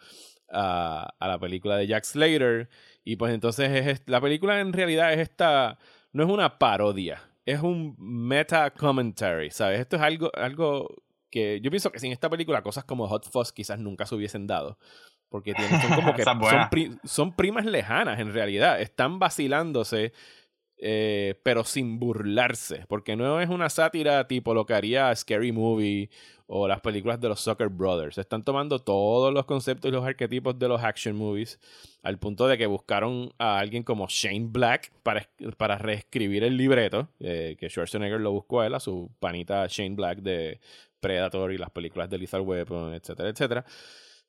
A: a, a la película de Jack Slater. Y pues entonces es, la película en realidad es esta, no es una parodia, es un meta commentary, ¿sabes? Esto es algo, algo que yo pienso que sin esta película cosas como Hot Fuzz quizás nunca se hubiesen dado. Porque tienen, son como que son, son, primas lejanas en realidad. Están vacilándose eh, pero sin burlarse, porque no es una sátira tipo lo que haría Scary Movie o las películas de los Soccer Brothers. Están tomando todos los conceptos y los arquetipos de los action movies al punto de que buscaron a alguien como Shane Black para, para reescribir el libreto, eh, que Schwarzenegger lo buscó a él, a su panita Shane Black de Predator y las películas de Lethal Weapon, etcétera, etcétera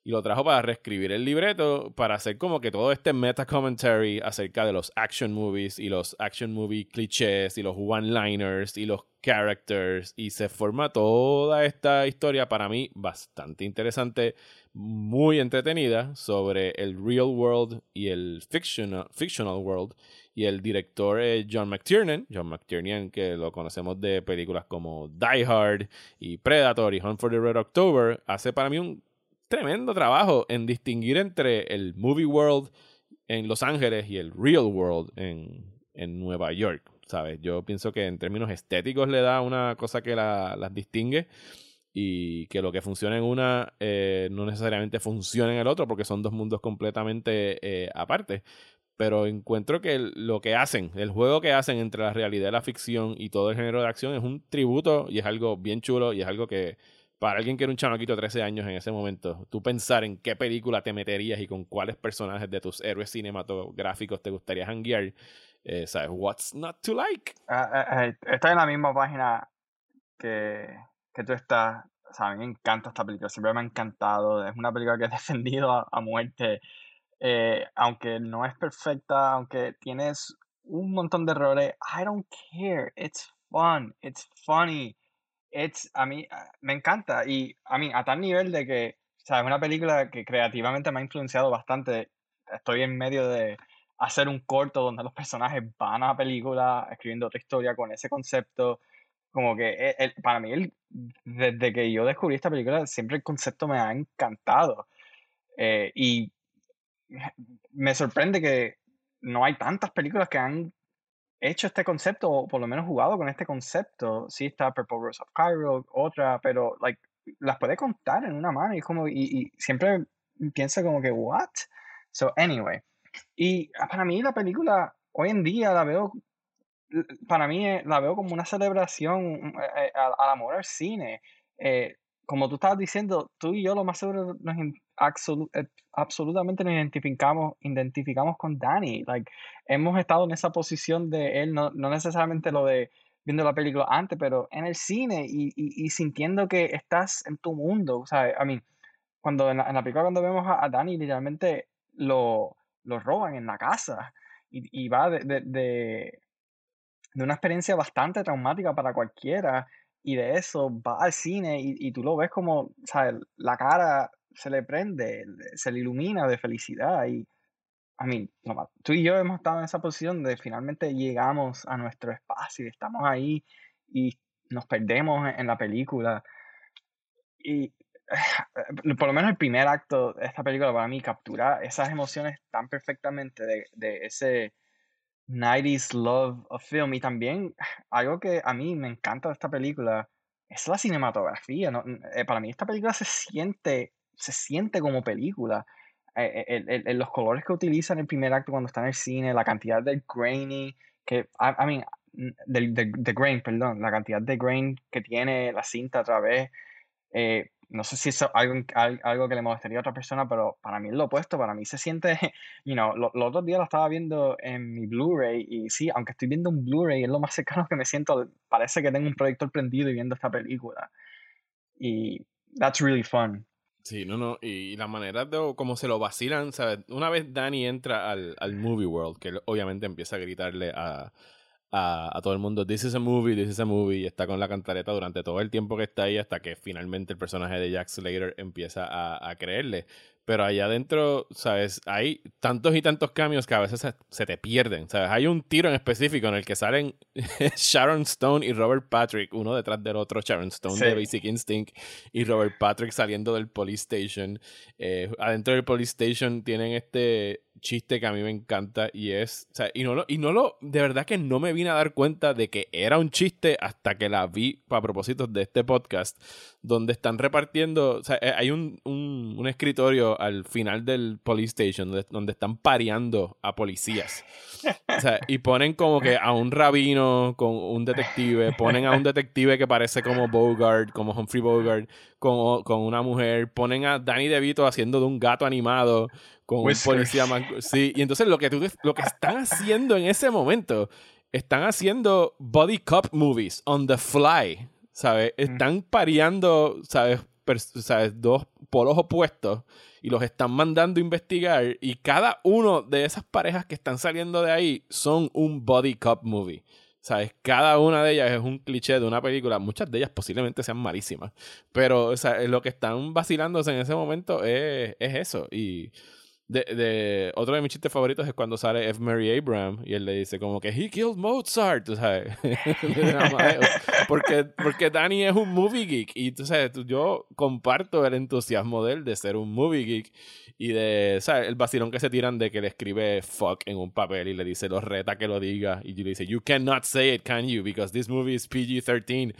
A: y lo trajo para reescribir el libreto, para hacer como que todo este meta commentary acerca de los action movies y los action movie clichés y los one-liners y los characters. Y se forma toda esta historia para mí bastante interesante, muy entretenida sobre el real world y el fictional, fictional world. Y el director es John McTiernan, John McTiernan que lo conocemos de películas como Die Hard y Predator y Hunt for the Red October, hace para mí un tremendo trabajo en distinguir entre el movie world en Los Ángeles y el real world en, en Nueva York. ¿Sabes? Yo pienso que en términos estéticos le da una cosa que las distingue y que lo que funciona en una eh, no necesariamente funciona en el otro porque son dos mundos completamente eh, aparte. Pero encuentro que lo que hacen, el juego que hacen entre la realidad y la ficción y todo el género de acción es un tributo y es algo bien chulo y es algo que para alguien que era un chamaquito de 13 años en ese momento, tú pensar en qué película te meterías y con cuáles personajes de tus héroes cinematográficos te gustaría hanguear, eh, ¿sabes? What's not to like?
E: Ah, eh, está en la misma página que, que tú estás. O sea, a mí me encanta esta película, siempre me ha encantado. Es una película que he defendido a, muerte. Eh, aunque no es perfecta, aunque tienes un montón de errores. I don't care. It's fun. It's funny. It's, a mí ah, me encanta. Y a mí, a tal nivel de que, o es una película que creativamente me ha influenciado bastante. Estoy en medio de hacer un corto donde los personajes van a la película escribiendo otra historia con ese concepto. Como que eh, para mí, desde que yo descubrí esta película, siempre el concepto me ha encantado. Eh, y me sorprende que no hay tantas películas que han hecho este concepto, o por lo menos jugado con este concepto. Sí está Purple Rose of Cairo, otra, pero like, las puede contar en una mano y, como, y, siempre piensa como que, ¿what? So, anyway. Y para mí la película, hoy en día la veo, para mí eh, la veo como una celebración eh, eh, al, amor al cine. Como tú estabas diciendo, tú y yo lo más seguro nos in- absolu- eh, absolutamente nos identificamos, identificamos con Danny. Like, hemos estado en esa posición de él, no, no necesariamente lo de viendo la película antes, pero en el cine y, y, y sintiendo que estás en tu mundo. O sea, a mí, cuando en la, en la película cuando vemos a, a Danny, literalmente lo, lo roban en la casa y, y va de, de, de, de una experiencia bastante traumática para cualquiera y de eso va al cine y, y tú lo ves como, ¿sabes? La cara se le prende, se le ilumina de felicidad y, a mí, tú y yo hemos estado en esa posición de finalmente llegamos a nuestro espacio y estamos ahí y nos perdemos en, en la película y por lo menos el primer acto de esta película para mí captura esas emociones tan perfectamente de, de ese 90s love of film y también algo que a mí me encanta de esta película es la cinematografía ¿no? Eh, para mí esta película se siente se siente como película eh, el- el- el- los colores que utiliza en el primer acto cuando está en el cine la cantidad de grainy que I, I mean del de, de grain perdón la cantidad de grain que tiene la cinta a través eh, no sé si es algo, al- algo que le molestaría a otra persona, pero para mí es lo opuesto, para mí se siente, you know, lo- los otros días lo estaba viendo en mi Blu-ray y sí, aunque estoy viendo un Blu-ray, es lo más cercano que me siento, parece que tengo un proyector prendido y viendo esta película. Y that's really fun.
A: Sí, no, no, y la manera de cómo se lo vacilan, ¿sabes? Una vez Danny entra al, al movie world, que obviamente empieza a gritarle a, a, a todo el mundo, this is a movie, this is a movie, y está con la cantareta durante todo el tiempo que está ahí hasta que finalmente el personaje de Jack Slater empieza a, a creerle. Pero allá adentro, ¿sabes? Hay tantos y tantos cambios que a veces se, se te pierden, ¿sabes? Hay un tiro en específico en el que salen Sharon Stone y Robert Patrick, uno detrás del otro, Sharon Stone de. Basic Instinct y Robert Patrick saliendo del police station. Eh, adentro del police station tienen este chiste que a mí me encanta y es, o sea, y no lo, y no lo, de verdad que no me vine a dar cuenta de que era un chiste hasta que la vi a propósito de este podcast, donde están repartiendo, o sea, eh, hay un, un, un escritorio al final del police station donde, están pareando a policías. O sea, y ponen como que a un rabino con un detective, ponen a un detective que parece como Bogart, como Humphrey Bogart, con, con una mujer, ponen a Danny DeVito haciendo de un gato animado, con un policía más... Sí, y entonces lo que, tú, lo que están haciendo en ese momento, están haciendo body cop movies on the fly, ¿sabes? Están pareando, ¿sabes? ¿sabes? Dos polos opuestos y los están mandando a investigar y cada uno de esas parejas que están saliendo de ahí son un body cop movie. ¿Sabes? Cada una de ellas es un cliché de una película. Muchas de ellas posiblemente sean malísimas. Pero, o lo que están vacilándose en ese momento es, es eso. Y de, de- otro de mis chistes favoritos es cuando sale F. Mary Abraham y él le dice como que he killed Mozart, tú ¿sabes? Amadeo. porque, porque Danny es un movie geek y tú sabes, yo comparto el entusiasmo de él de ser un movie geek y de, ¿sabes? El vacilón que se tiran de que le escribe fuck en un papel y le dice, lo reta que lo diga y le dice, you cannot say it, can you? Because this movie is PG-13.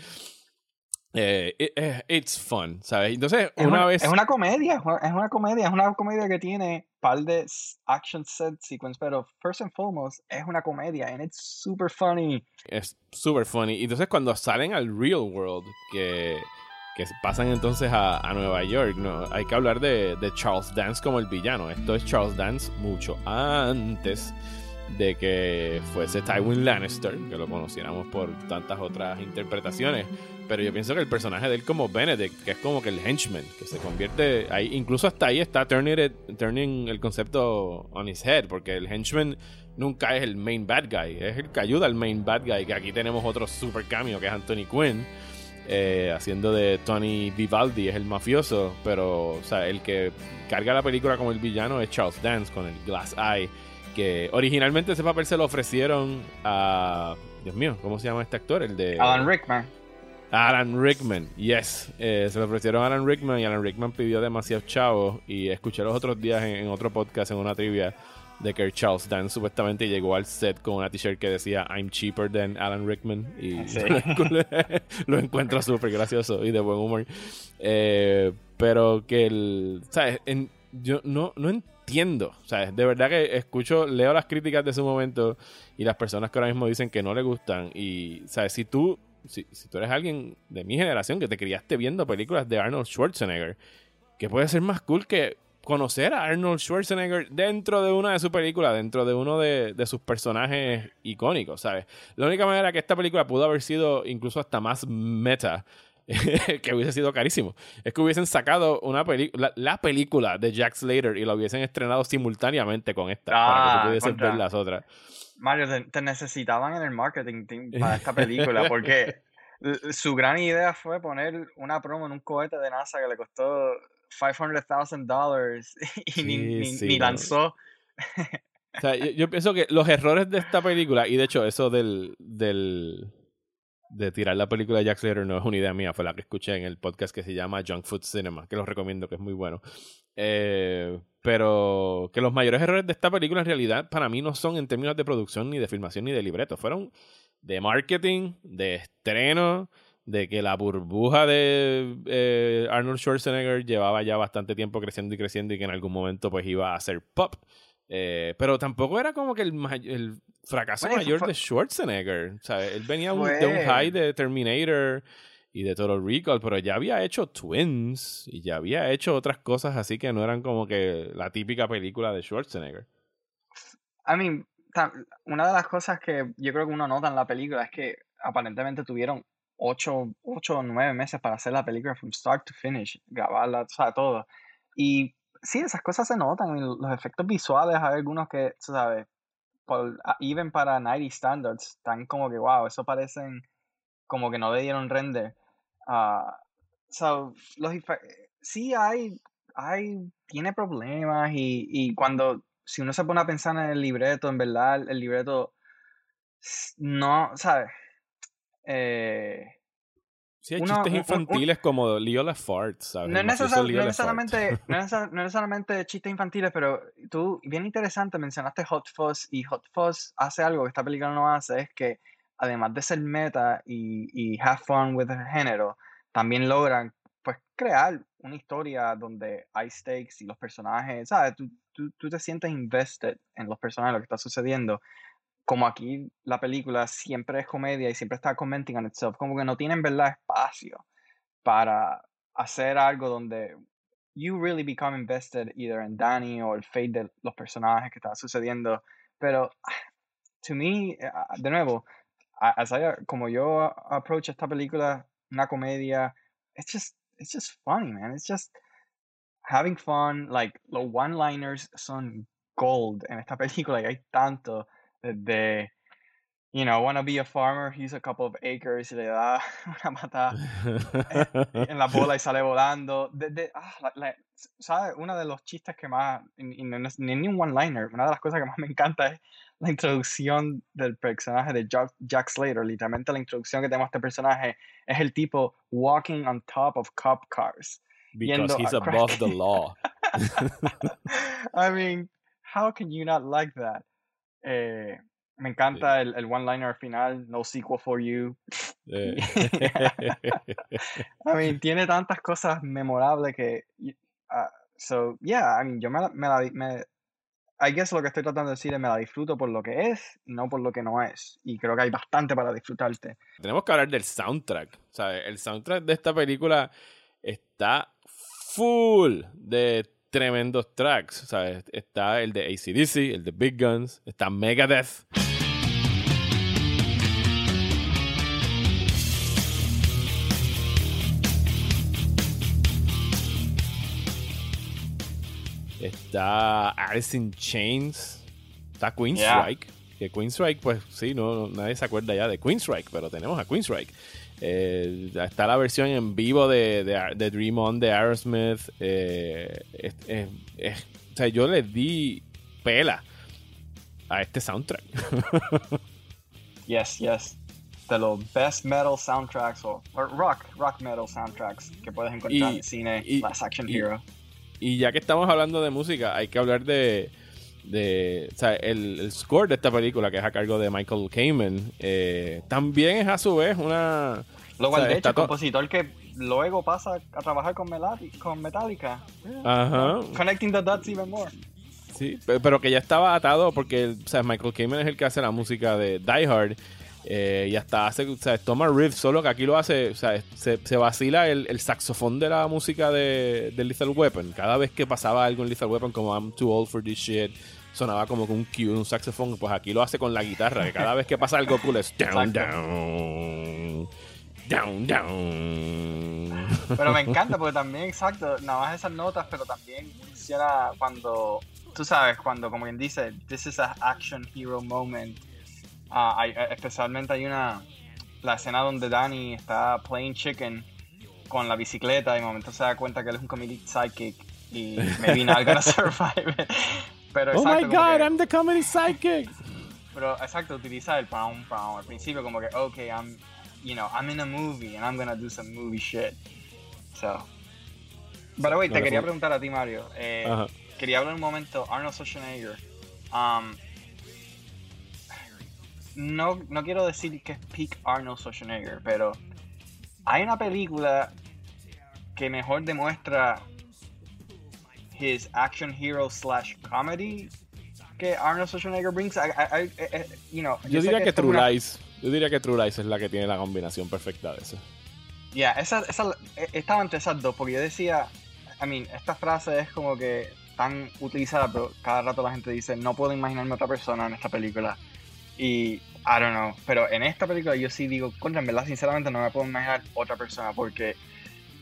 A: Eh, it- eh, it's fun, ¿sabes? Entonces,
E: Es
A: una
E: una,
A: vez...
E: es una comedia, es una- comedia, es una comedia que tiene par de action set sequence, pero first and foremost es una comedia and it's super funny.
A: es super funny. Y entonces cuando salen al real world, que, que pasan entonces a, a Nueva York, ¿no? hay que hablar de, de Charles Dance como el villano. Esto es Charles Dance mucho antes de que fuese Tywin Lannister, que lo conociéramos por tantas otras interpretaciones. Pero yo pienso que el personaje de él como Benedict, que es como que el henchman, que se convierte ahí, incluso hasta ahí está turning, it- turning el concepto on his head, porque el henchman nunca es el main bad guy, es el que ayuda al main bad guy, que aquí tenemos otro super cameo que es Anthony Quinn. eh, haciendo de Tony Vivaldi, es el mafioso, pero o sea, el que carga la película como el villano es Charles Dance con el Glass Eye, que originalmente ese papel se lo ofrecieron a... Dios mío, ¿cómo se llama este actor? El de...
E: Alan Rickman.
A: Alan Rickman, yes. Eh, se lo ofrecieron a Alan Rickman y Alan Rickman pidió demasiados chavos. Y escuché los otros días en, en otro podcast, en una trivia, de que Charles Dance supuestamente llegó al set con una t-shirt que decía I'm cheaper than Alan Rickman. Y
E: Sí.
A: lo encuentro súper gracioso y de buen humor. Eh, pero que el. ¿Sabes? En- yo no, no entiendo. ¿Sabes? De verdad que escucho, leo las críticas de su momento y las personas que ahora mismo dicen que no le gustan. Y, ¿sabes? Si tú, si, si tú eres alguien de mi generación que te criaste viendo películas de Arnold Schwarzenegger, que puede ser más cool que conocer a Arnold Schwarzenegger dentro de una de sus películas, dentro de uno de, de sus personajes icónicos, ¿sabes? La única manera que esta película pudo haber sido incluso hasta más meta, que hubiese sido carísimo, es que hubiesen sacado una película, la, la película de Jack Slater y la hubiesen estrenado simultáneamente con esta, para que
E: Ah,
A: tú pudieses
E: contra.
A: ver las otras.
E: Mario, te, te necesitaban en el marketing team para esta película porque su gran idea fue poner una promo en un cohete de NASA que le costó $500,000 y ni,
A: Sí,
E: ni-
A: sí,
E: ni lanzó.
A: O sea, yo, yo pienso que los errores de esta película, y de hecho eso del, del de tirar la película de Jack Slater no es una idea mía, fue la que escuché en el podcast que se llama Junk Food Cinema, que los recomiendo, que es muy bueno. Eh, pero que los mayores errores de esta película en realidad para mí no son en términos de producción, ni de filmación, ni de libreto. Fueron de marketing, de estreno, de que la burbuja de eh, Arnold Schwarzenegger llevaba ya bastante tiempo creciendo y creciendo y que en algún momento pues iba a ser pop. Eh, pero tampoco era como que el, fracaso
E: Bueno,
A: mayor
E: fue-
A: de Schwarzenegger. Sea, él venía de un high de Terminator y de Total Recall, pero ya había hecho Twins y ya había hecho otras cosas así que no eran como que la típica película de Schwarzenegger.
E: I mean, una de las cosas que yo creo que uno nota en la película es que aparentemente tuvieron ocho, ocho o nueve meses para hacer la película from start to finish, grabarla, o sea, todo. Y sí, esas cosas se notan, los efectos visuales, hay algunos que, sabes, por, a- even para 90 standards, están como que, wow, eso parecen como que no le dieron render. Ah, so, los sí hay, hay, tiene problemas y, y cuando, si uno se pone a pensar en el libreto, en verdad, el libreto s- no, ¿sabes? Eh,
A: Sí, hay
E: Uno-
A: chistes
E: un- un- un-
A: infantiles como Leo Lafart, ¿sabes?
E: no,
A: El
E: es necesar- no necesariamente, no, no necesariamente chistes infantiles, pero tú, bien interesante, mencionaste Hot Fuzz y Hot Fuzz hace algo que esta película no hace, es que además de ser meta y, y have fun with el género, también logran pues crear una historia donde hay stakes y los personajes, ¿sabes? Tú, tú, tú te sientes invested en los personajes, lo que está sucediendo. Como aquí la película siempre es comedia y siempre está commenting on itself, como que no tienen verdad espacio para hacer algo donde you really become invested either in Danny o el fate de los personajes que está sucediendo. Pero to me, eh, ah, de nuevo, as I- como yo approach esta película, una comedia, it's just, it's just funny, man. It's just having fun. Like, los one-liners son gold en esta película hay tanto de, you know, wanna be a farmer, use a couple of acres y le da una mata en la bola y sale volando. De, de- ah, la- la- ¿Sabes? Uno de los chistes que más, ni un one-liner, una de las cosas que más me encanta es la introducción del personaje de Jack, Jack Slater. Literalmente la introducción que tenemos a este personaje es el tipo walking on top of cop cars.
A: Because he's
E: a
A: above the law.
E: I mean, how can you not like that? Eh, me encanta el, el one-liner al final, no sequel for you.
A: Eh,
E: I mean, tiene tantas cosas memorables que. ah, so, yeah, I mean, yo me la, me me- I guess lo que estoy tratando de decir es me la disfruto por lo que es no por lo que no es. Y creo que hay bastante para disfrutarte.
A: Tenemos que hablar del soundtrack. ¿sabes? El soundtrack de esta película está full de tremendos tracks. ¿sabes? Está el de ACDC, el de Big Guns, está Megadeth. Está Alice in Chains. Está Queenstrike. Que Queenstrike, pues sí, no, nadie se acuerda ya de Queenstrike, pero tenemos a Queenstrike. Eh, está la versión en vivo de, de, Dream On de Aerosmith. Eh, o sea, yo le di pela a este soundtrack.
E: yes, yes. De los best metal soundtracks o rock, rock metal soundtracks que puedes encontrar en cine, Last Action Hero.
A: Y ya que estamos hablando de música, hay que hablar de, de o sea, el, score de esta película, que es a cargo de Michael Kamen, eh, también es a su vez una...
E: Luego, de hecho, el compositor que luego pasa a trabajar con, con Metallica.
A: Ajá.
E: Connecting the dots even more.
A: Sí, pero que ya estaba atado porque o sea, Michael Kamen es el que hace la música de Die Hard eh, y hasta hace, o sea, toma riff, solo que aquí lo hace, o sea, se, se vacila el, el, saxofón de la música de, de, Lethal Weapon. Cada vez que pasaba algo en Lethal Weapon, como I'm too old for this shit, sonaba como con un cue, un saxofón. Pues aquí lo hace con la guitarra, que cada vez que pasa algo cool es down, down. Down, down.
E: Pero me encanta porque también, exacto, nada más esas notas, pero también funciona cuando, tú sabes, cuando como quien dice, this is an action hero moment Ah, hay, eh, especialmente hay una la escena donde Danny está playing chicken con la bicicleta y de momento se da cuenta que él es un comedy sidekick y maybe not gonna survive Pero
A: oh my god, I'm the comedy sidekick.
E: Pero exacto, utiliza el pound pound al principio como que okay, I'm you know, I'm in a movie and I'm gonna do some movie shit. So. But wait, te quería preguntar a ti Mario. Eh, quería hablar un momento Arnold Schwarzenegger. Um, no, no quiero decir que es peak Arnold Schwarzenegger, pero hay una película que mejor demuestra his action hero slash comedy que Arnold Schwarzenegger brings. I, you know,
A: yo, diría que, True Lies. Yo diría que True Lies es la que tiene la combinación perfecta de eso.
E: Ya, esa, esa, e, estaba entre esas dos, porque yo decía, I mean, esta frase es como que tan utilizada, pero cada rato la gente dice, no puedo imaginarme otra persona en esta película. Y, I don't know, pero en esta película yo sí digo, contra, en verdad, sinceramente no me puedo imaginar otra persona porque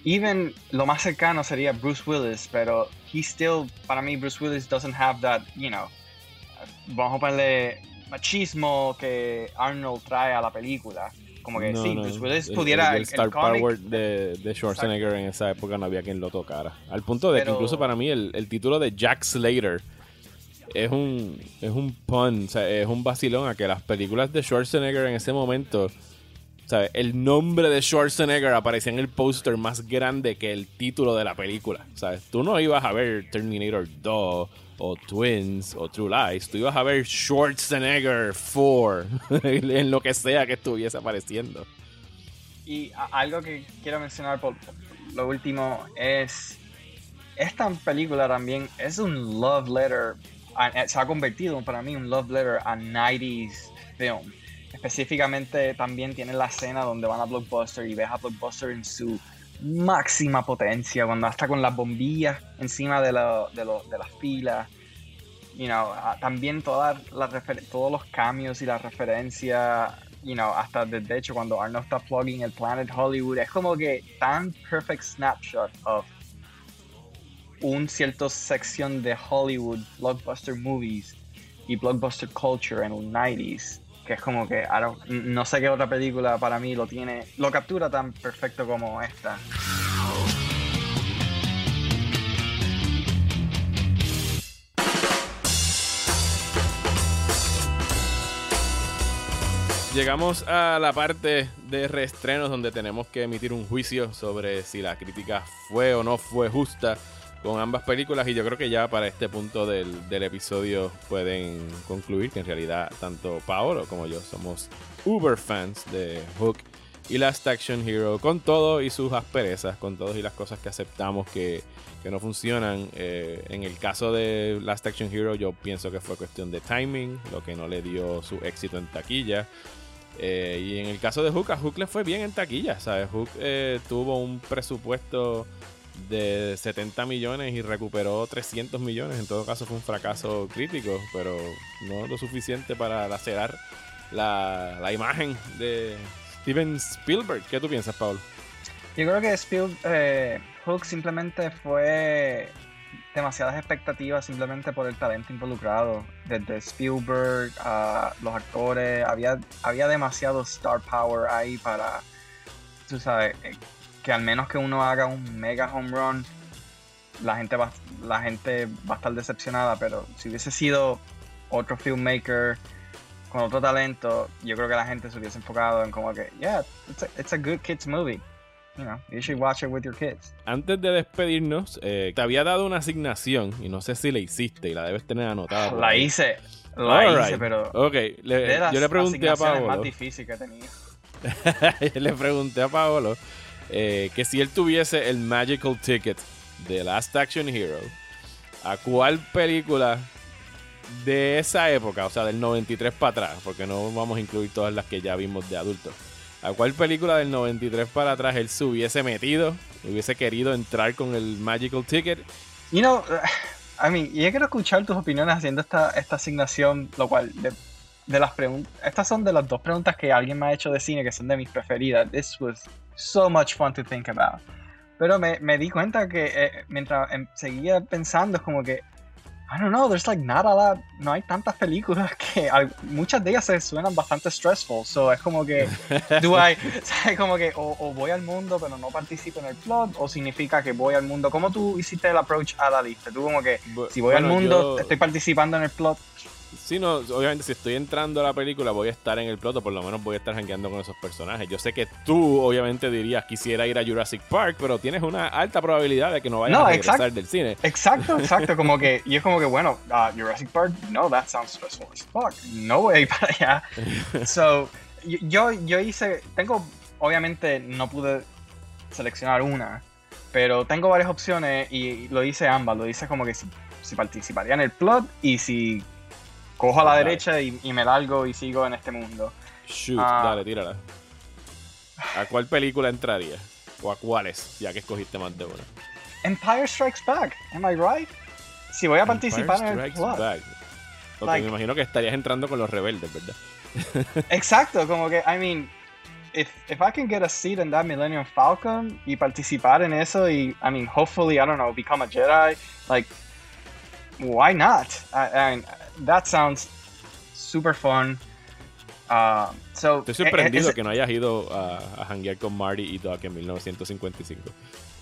E: even lo más cercano sería Bruce Willis, pero he still, para mí, Bruce Willis doesn't have that, you know, vamos a ponerle machismo que Arnold trae a la película. Como que sí, Bruce Willis pudiera.
A: El, Star Power de, de, Schwarzenegger en esa época no había quien lo tocara. Al punto de que incluso para mí el, el título de Jack Slater es un, es un pun, es un vacilón a que las películas de Schwarzenegger en ese momento, ¿sabes? el nombre de Schwarzenegger aparecía en el póster más grande que el título de la película. ¿sabes? Tú no ibas a ver Terminator 2 o Twins o True Lies, tú ibas a ver Schwarzenegger 4 en lo que sea que estuviese apareciendo.
E: Y algo que quiero mencionar por lo último es esta película también es un love letter se ha convertido para mí un love letter a 90s film. Específicamente también tiene la escena donde van a Blockbuster y ves a Blockbuster en su máxima potencia, cuando está con las bombillas encima de, de, de las filas. You know, también todas todos los cambios y las referencias, you know, hasta de hecho cuando Arnold está plugging el Planet Hollywood, es como que tan perfect snapshot of un cierto sección de Hollywood blockbuster movies y blockbuster culture en los 90s que es como que no sé qué otra película para mí lo tiene lo captura tan perfecto como esta.
A: Llegamos a la parte de reestrenos donde tenemos que emitir un juicio sobre si la crítica fue o no fue justa con ambas películas y yo creo que ya para este punto del, del, episodio pueden concluir que en realidad tanto Paolo como yo somos uber fans de Hook y Last Action Hero con todo y sus asperezas, con todas y las cosas que aceptamos que, que no funcionan. Eh, en el caso de Last Action Hero yo pienso que fue cuestión de timing, lo que no le dio su éxito en taquilla. Eh, y en el caso de Hook, a Hook le fue bien en taquilla, ¿sabes? Hook eh, tuvo un presupuesto de 70 millones y recuperó 300 millones. En todo caso fue un fracaso crítico, pero no lo suficiente para lacerar la, la imagen de Steven Spielberg. ¿Qué tú piensas, Pablo?
E: Yo creo que Spiel, eh, Hook simplemente fue demasiadas expectativas simplemente por el talento involucrado. Desde Spielberg a los actores, había, había demasiado star power ahí para, tú sabes, eh, que al menos que uno haga un mega home run, la gente va, la gente va a estar decepcionada, pero si hubiese sido otro filmmaker con otro talento, yo creo que la gente se hubiese enfocado en como que, yeah, it's a, it's a good kids movie. You know, you should watch it with your kids.
A: Antes de despedirnos, eh, te había dado una asignación y no sé si la hiciste y la debes tener anotada.
E: La
A: ahí.
E: hice, la
A: All
E: hice,
A: right.
E: pero
A: Ok,
E: de
A: le-
E: las
A: yo le pregunté a Pablo.
E: más difícil que he tenido.
A: le pregunté a Paolo eh, que si él tuviese el Magical Ticket de Last Action Hero, ¿a cuál película de esa época, o sea, del 93 para atrás, porque no vamos a incluir todas las que ya vimos de adultos, ¿a cuál película del 93 para atrás él se hubiese metido, hubiese querido entrar con el Magical Ticket?
E: You know, I mean, yo quiero escuchar tus opiniones haciendo esta, esta asignación, lo cual, de, de las preguntas, estas son de las dos preguntas que alguien me ha hecho de cine que son de mis preferidas. This was so much fun to think about. Pero me, me di cuenta que eh, mientras em, seguía pensando, es como que, I don't know, there's like not a lot, no hay tantas películas que al- muchas de ellas se suenan bastante stressful. So es como que, do I, ¿sabes? Como que o, o voy al mundo pero no participo en el plot, o significa que voy al mundo. ¿Cómo tú hiciste el approach a la lista? Tú como que, si voy al
A: bueno,
E: mundo,
A: yo-
E: estoy participando en el plot.
A: Sí, no, obviamente si estoy entrando a la película voy a estar en el plot o por lo menos voy a estar jangueando con esos personajes. Yo sé que tú obviamente dirías quisiera ir a Jurassic Park, pero tienes una alta probabilidad de que no vayas
E: No,
A: a regresar del cine.
E: Exacto, exacto, como que, y es como que, bueno, uh, Jurassic Park, no, that sounds stressful as fuck, no voy a ir para allá. So, yo, yo hice, tengo, obviamente no pude seleccionar una, pero tengo varias opciones y lo hice ambas, lo hice como que si, si participaría en el plot y si cojo a la
A: Dale.
E: derecha y, y me largo y sigo en este mundo.
A: Shoot,
E: Ah.
A: dale, tírala. ¿A cuál película entraría? ¿O a cuáles? Ya que escogiste más de una.
E: Empire Strikes Back, am I right? Si voy a participar en
A: Empire
E: el.
A: Back.
E: Like-
A: me imagino que estarías entrando con los rebeldes, ¿verdad?
E: Exacto, como que, I mean, if, if I can get a seat in that Millennium Falcon y participar en eso y, I mean, hopefully, I don't know, become a Jedi, like, why not? I, I mean, that sounds super fun. Uh, so,
A: Estoy
E: eh,
A: sorprendido
E: eh,
A: que no hayas ido a, a janguear con Marty y Doc en 1955.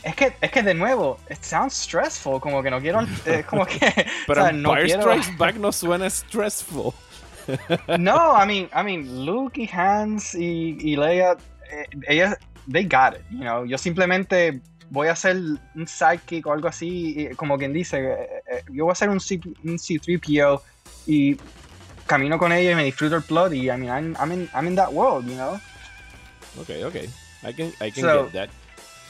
E: es, que, es que de nuevo, it sounds stressful, como que no quiero, es como que,
A: Pero
E: o sea, no
A: Empire
E: quiero-
A: Strikes Back no suena stressful.
E: No, I mean, I mean, Luke y Hans y, y Leia, eh, ellas, they got it, you know. Yo simplemente voy a hacer un sidekick o algo así, como quien dice, eh, eh, yo voy a hacer un, C, un C3PO y camino con ella y me disfruto el plot y I mean, I'm, I'm, in, I'm in that world, you know.
A: Ok, ok. I can, I can
E: So-
A: get that.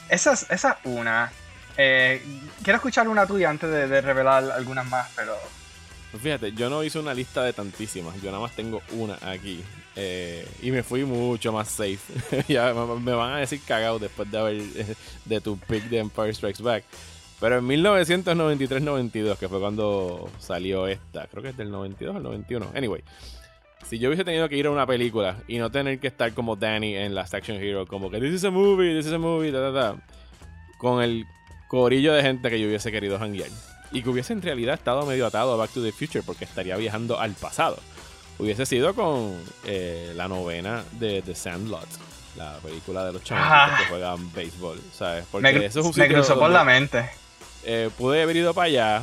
E: Esa es, esa es una. Eh, quiero escuchar una tuya antes de, de revelar algunas más, pero
A: Pues fíjate, yo no hice una lista de tantísimas, yo nada más tengo una aquí. Eh, y me fui mucho más safe. ya me, me van a decir cagado después de haber de tu pick de Empire Strikes Back. Pero en 1993-92, que fue cuando salió esta, creo que es del 92 al 91. Anyway, si yo hubiese tenido que ir a una película y no tener que estar como Danny en Last Action Hero, como que this is a movie, this is a movie, ta, ta, ta, con el corillo de gente que yo hubiese querido hanguear y que hubiese en realidad estado medio atado a Back to the Future porque estaría viajando al pasado. Hubiese sido con eh, la novena de The Sandlot, la película de los chavos
E: Ah.
A: que juegan béisbol, ¿sabes? Porque
E: me,
A: eso es un
E: me cruzó por
A: donde,
E: la mente.
A: Eh, pude haber ido para allá,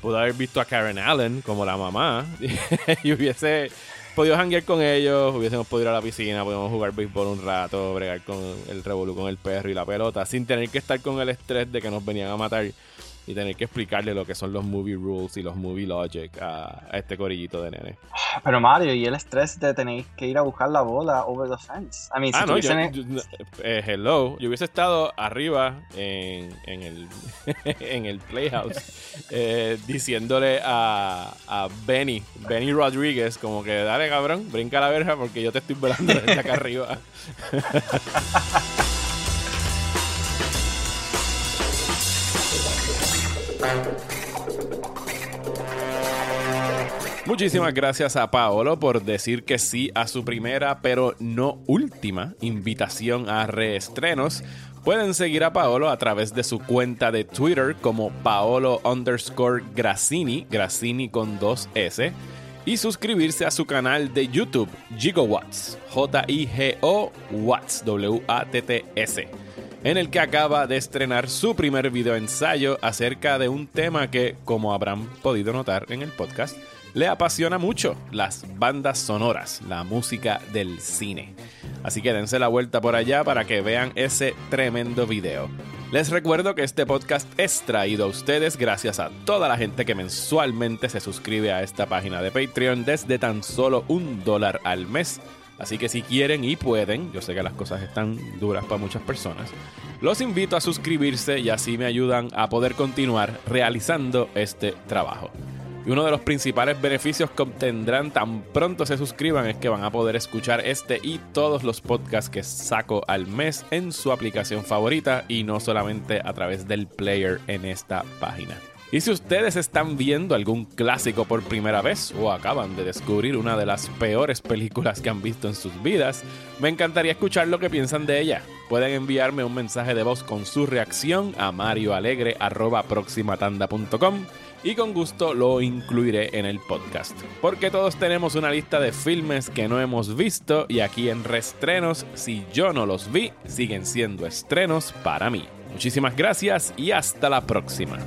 A: pude haber visto a Karen Allen como la mamá y hubiese podido hanguear con ellos, hubiésemos podido ir a la piscina, podíamos jugar béisbol un rato, bregar con el revolú con el perro y la pelota, sin tener que estar con el estrés de que nos venían a matar y tener que explicarle lo que son los movie rules y los movie logic a, a este corillito de nene.
E: Pero Mario, y el estrés de tener que ir a buscar la bola over the fence. I mean, si
A: Ah, no, yo, eh, hello. Yo hubiese estado arriba en, en el, en el Playhouse eh, diciéndole a, a Benny, Benny Rodríguez, como que dale cabrón, brinca la verja porque yo te estoy velando desde acá arriba. Muchísimas gracias a Paolo por decir que sí a su primera, pero no última, invitación a reestrenos. Pueden seguir a Paolo a través de su cuenta de Twitter como Paolo underscore Grassini, con dos S, y suscribirse a su canal de YouTube, Gigawatts, J-I-G-O Watts, W-A-T-T-S, en el que acaba de estrenar su primer video ensayo acerca de un tema que, como habrán podido notar en el podcast, le apasiona mucho las bandas sonoras, la música del cine. Así que dense la vuelta por allá para que vean ese tremendo video. Les recuerdo que este podcast es traído a ustedes gracias a toda la gente que mensualmente se suscribe a esta página de Patreon desde tan solo un dólar al mes. Así que si quieren y pueden, yo sé que las cosas están duras para muchas personas, los invito a suscribirse y así me ayudan a poder continuar realizando este trabajo. Y uno de los principales beneficios que obtendrán tan pronto se suscriban es que van a poder escuchar este y todos los podcasts que saco al mes en su aplicación favorita y no solamente a través del player en esta página. Y si ustedes están viendo algún clásico por primera vez o acaban de descubrir una de las peores películas que han visto en sus vidas, me encantaría escuchar lo que piensan de ella. Pueden enviarme un mensaje de voz con su reacción a marioalegre.proximatanda.com y con gusto lo incluiré en el podcast. Porque todos tenemos una lista de filmes que no hemos visto y aquí en Restrenos, si yo no los vi, siguen siendo estrenos para mí. Muchísimas gracias y hasta la próxima.